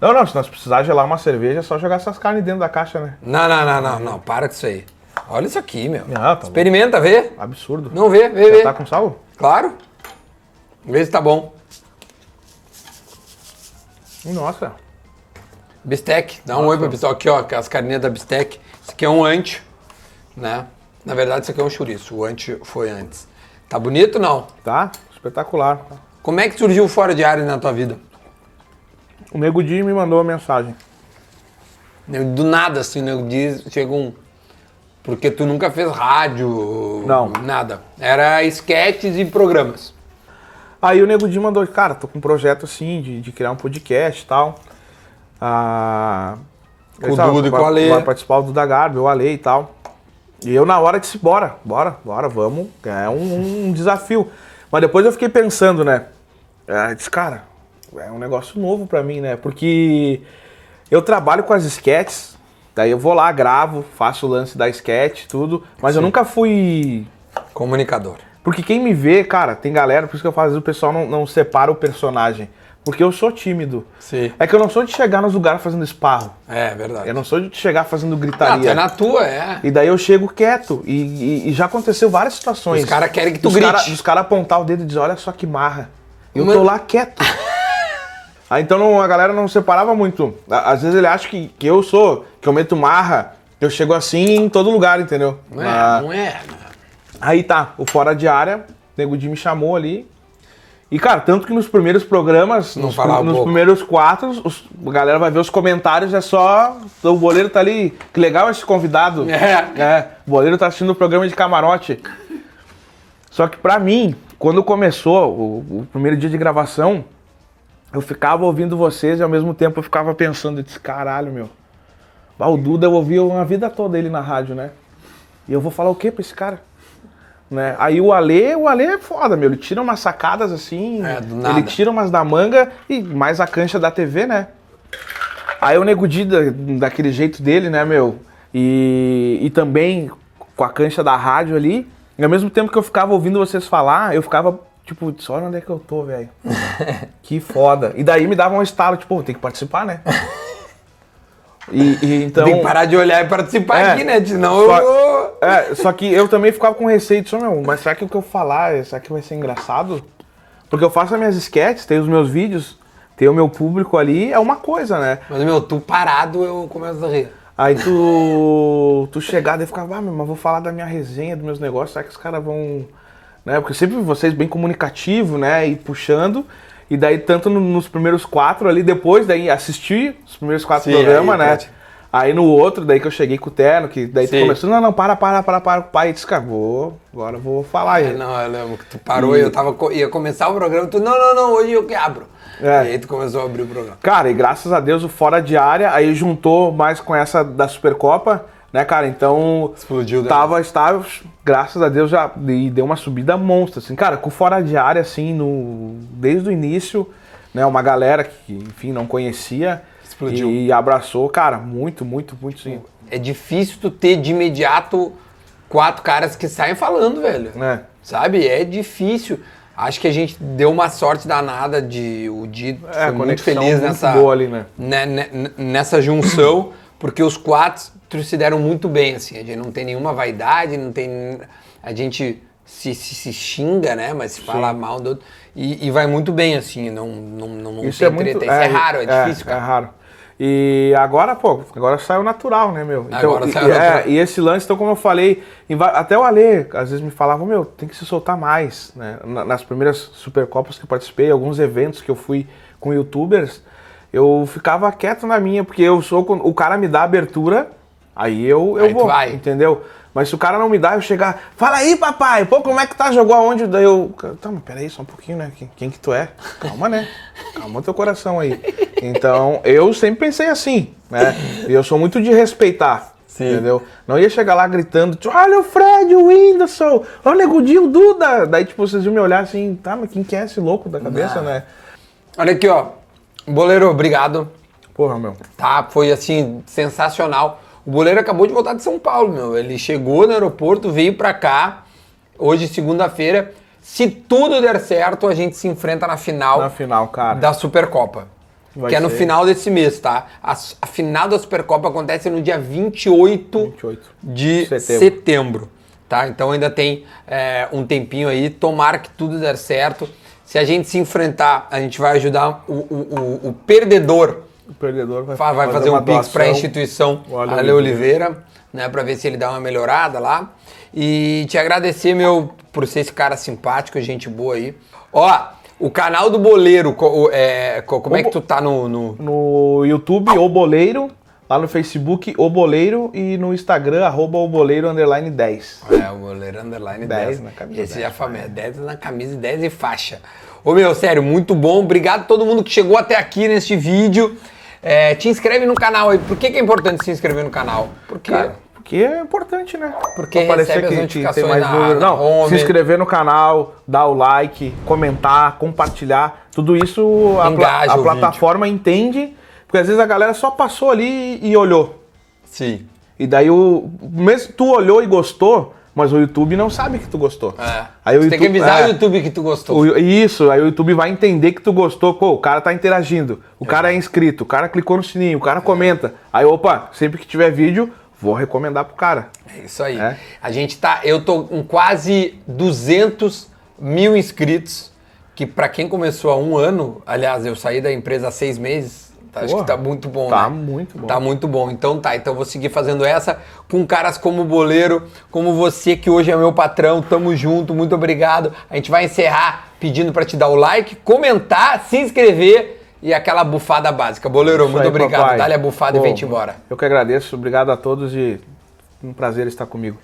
A: Não, não, se nós precisar gelar uma cerveja, é só jogar essas carnes dentro da caixa, né?
B: Não, não, não, não, não, para com isso aí. Olha isso aqui, meu.
A: Ah, tá
B: Experimenta, vê.
A: Absurdo.
B: Não vê, vê,
A: Já
B: vê.
A: tá com sal?
B: Claro. Vê se tá bom.
A: Nossa.
B: Bistec, dá um oi pra pessoal aqui, ó, as carninhas da Bistec. Isso aqui é um ancho, né? Na verdade, isso aqui é um chouriço. O ancho foi antes. Tá bonito, não?
A: Tá? Espetacular.
B: Como é que surgiu o Fora de Área na tua vida?
A: O Nego Di me mandou uma mensagem.
B: Do nada, assim, né? Diz, chega um... Porque tu nunca fez rádio,
A: Não.
B: nada. Era esquetes e programas.
A: Aí o Nego Di mandou, cara, tô com um projeto assim de, de criar um podcast e tal. Ah,
B: o Duda e com o Ale.
A: Vai participar o Duda Garbi, o Ale e tal. E eu na hora disse, bora, bora, bora, vamos. É um, um desafio. Mas depois eu fiquei pensando, né? É, disse, cara, é um negócio novo pra mim, né? Porque eu trabalho com as sketches, daí eu vou lá, gravo, faço o lance da sketch, tudo. Mas eu nunca fui
B: Comunicador.
A: porque quem me vê, cara, tem galera, por isso que eu falo, o pessoal não, não separa o personagem. Porque eu sou tímido.
B: Sim.
A: É que eu não sou de chegar nos lugares fazendo esparro.
B: É, verdade.
A: Eu não sou de chegar fazendo gritaria.
B: é na tua, é.
A: E daí eu chego quieto. E, e- e já aconteceu várias situações.
B: Os caras querem que tu
A: cara-
B: grite.
A: Dos caras apontar o dedo e dizer, olha só que marra. Eu
B: Mas-
A: tô lá quieto. Aí então não- a galera não separava muito. Às vezes ele acha que, que eu sou, que eu meto marra, que eu chego assim em todo lugar, entendeu?
B: Não é,
A: Ah,
B: não é.
A: Aí tá, o fora de área, o Nego Di me chamou ali. E, cara, tanto que nos primeiros programas, nos,
B: falava
A: nos primeiros quatro, os- a galera vai ver os comentários, é só. O boleiro tá ali. Que legal esse convidado.
B: É.
A: É, o boleiro tá assistindo o programa de camarote. Só que pra mim, quando começou o, o primeiro dia de gravação, eu ficava ouvindo vocês e ao mesmo tempo eu ficava pensando, eu disse, caralho, meu. O Duda eu ouvi uma vida toda ele na rádio, né? E eu vou falar o quê pra esse cara? Né? Aí o Ale, o Ale é foda, meu. Ele tira umas sacadas assim.
B: É.
A: Ele tira umas da manga e mais a cancha da TV, né? Aí o Nego Di, da- daquele jeito dele, né, meu? E, e também com a cancha da rádio ali. E ao mesmo tempo que eu ficava ouvindo vocês falar, eu ficava, tipo, só onde é que eu tô, velho? que foda. E daí me dava um estalo, tipo, tem que participar, né? E, e então.
B: Tem que parar de olhar e participar
A: É.
B: aqui, né? Senão
A: Só-
B: eu.
A: É, só que eu também ficava com receio disso, meu, mas será que o que eu falar, será que vai ser engraçado? Porque eu faço as minhas sketches, tenho os meus vídeos, tenho o meu público ali, é uma coisa, né?
B: Mas, meu, tu parado, eu começo a rir.
A: Aí tu, tu chegar e ficar, ah, meu, mas vou falar da minha resenha, dos meus negócios, será que os caras vão. Né? Porque sempre vocês bem comunicativo, né? E puxando. E daí, tanto no- nos primeiros quatro ali, depois, daí assisti os primeiros quatro programas, né?
B: pode.
A: Aí no outro, daí que eu cheguei com o terno, que daí tu
B: Sim.
A: começou, não, não, para, para, para, para, o pai disse, cara, vou, agora eu vou falar.
B: É,
A: aí.
B: não, eu lembro que tu parou e eu tava, ia começar o programa, tu, não, não, não, hoje eu que abro.
A: É.
B: E aí tu começou a abrir o programa.
A: Cara, e graças a Deus o Fora de Área, aí juntou mais com essa da Supercopa, né, cara? Então.
B: Explodiu, né?
A: Tava estável, graças a Deus já e deu uma subida monstra, assim. Cara, com Fora de Área, assim, no, desde o início, né, uma galera que, enfim, não conhecia.
B: Explodiu.
A: E abraçou, cara, muito, muito, muito, sim.
B: É difícil tu ter de imediato quatro caras que saem falando, velho.
A: Né?
B: Sabe? É difícil. Acho que a gente deu uma sorte danada de o Di
A: É,
B: foi muito feliz
A: muito
B: nessa
A: ali, né?
B: ne- ne- nessa junção, porque os quatro se deram muito bem assim. A gente não tem nenhuma vaidade, não tem a gente se, se, se xinga, né? Mas se fala mal do outro e, e vai muito bem assim. Não não não, não
A: Isso
B: tem
A: é muito
B: treta. Isso é, raro, é, difícil,
A: É
B: cara.
A: raro. E agora, pô, agora saiu natural, né, meu?
B: Agora
A: e,
B: saiu
A: e-
B: natural.
A: é, e esse lance, então, como eu falei, até o Ale, às vezes me falava, meu, tem que se soltar mais, né? Na- Nas primeiras Supercopas que eu participei, alguns eventos que eu fui com youtubers, eu ficava quieto na minha, porque eu sou, o cara me dá abertura, aí eu, eu
B: Aí
A: vou,
B: vai.
A: entendeu? Mas se o cara não me dá, eu chegar, fala aí, papai, pô, como é que tá? Jogou aonde? Daí eu, tá, mas peraí, só um pouquinho, né? Quem, quem que tu é? Calma, né? Calma teu coração aí. Então, eu sempre pensei assim, né? E eu sou muito de respeitar,
B: Sim.
A: entendeu? Não ia chegar lá gritando, tipo, olha o Fred, o Whindersson, olha o Negudinho, o Duda. Daí, tipo, vocês iam me olhar assim, tá, mas quem que é esse louco da cabeça, né?
B: Olha aqui, ó. Boleiro, obrigado.
A: Porra, meu.
B: Tá, foi assim, sensacional. O Boleiro acabou de voltar de São Paulo, meu. Ele chegou no aeroporto, veio pra cá, hoje, segunda-feira. Se tudo der certo, a gente se enfrenta na final,
A: Na final, cara.
B: da Supercopa.
A: Vai
B: que é no
A: ser.
B: final desse mês, tá? A, a final da Supercopa acontece no dia 28,
A: 28
B: de
A: Setembro.
B: setembro. tá? Então ainda tem é, um tempinho aí. Tomara que tudo der certo. Se a gente se enfrentar, a gente vai ajudar o, o- o- o perdedor
A: O perdedor vai,
B: vai fazer,
A: uma
B: um pix para a instituição
A: Ale
B: Ale Oliveira, né, para ver se ele dá uma melhorada lá. E te agradecer, meu, por ser esse cara simpático, gente boa aí. Ó, o canal do Boleiro, é, co- como é que tu tá no... no-
A: No YouTube, O Boleiro. Lá no Facebook, O Boleiro. E no Instagram, arroba O Boleiro, underline 10.
B: É, o Boleiro Underline 10.
A: 10 na camisa,
B: Esse
A: 10,
B: já é 10 na camisa e 10 em faixa. Ô, meu, sério, muito bom. Obrigado a todo mundo que chegou até aqui neste vídeo. É, te inscreve no canal aí. Por que, que é importante se inscrever no canal? Porque...
A: Cara, porque é importante, né?
B: Porque
A: Pra parecer
B: recebe as
A: que- que
B: notificações na-
A: Não,
B: home.
A: se inscrever no canal, dar o like, comentar, compartilhar. Tudo isso a,
B: Engaja
A: a plataforma entende. Porque às vezes a galera só passou ali e olhou.
B: Sim.
A: E daí o. Mesmo tu olhou e gostou, mas o YouTube não sabe que tu gostou.
B: É.
A: Aí o
B: Você tem que
A: YouTube-
B: avisar
A: é.
B: o YouTube que tu gostou.
A: O- isso, aí o YouTube vai entender que tu gostou. Pô, o cara tá interagindo, o cara é inscrito, o cara clicou no sininho, o cara comenta. Aí, opa, sempre que tiver vídeo, vou recomendar pro cara.
B: É isso aí.
A: É.
B: A gente tá. Eu tô com quase 200 mil inscritos. Que pra quem começou há um ano, aliás, eu saí da empresa há seis meses. Acho que tá muito bom,
A: tá
B: né?
A: muito bom.
B: Tá muito bom. Então tá, então vou seguir fazendo essa com caras como o Boleiro, como você que hoje é meu patrão. Tamo junto, muito obrigado. A gente vai encerrar pedindo para te dar o like, comentar, se inscrever e aquela bufada básica. Boleiro,
A: Isso
B: muito
A: aí,
B: obrigado. Dá-lhe a bufada
A: Pô,
B: e vem-te embora.
A: Eu que agradeço. Obrigado a todos e um prazer estar comigo.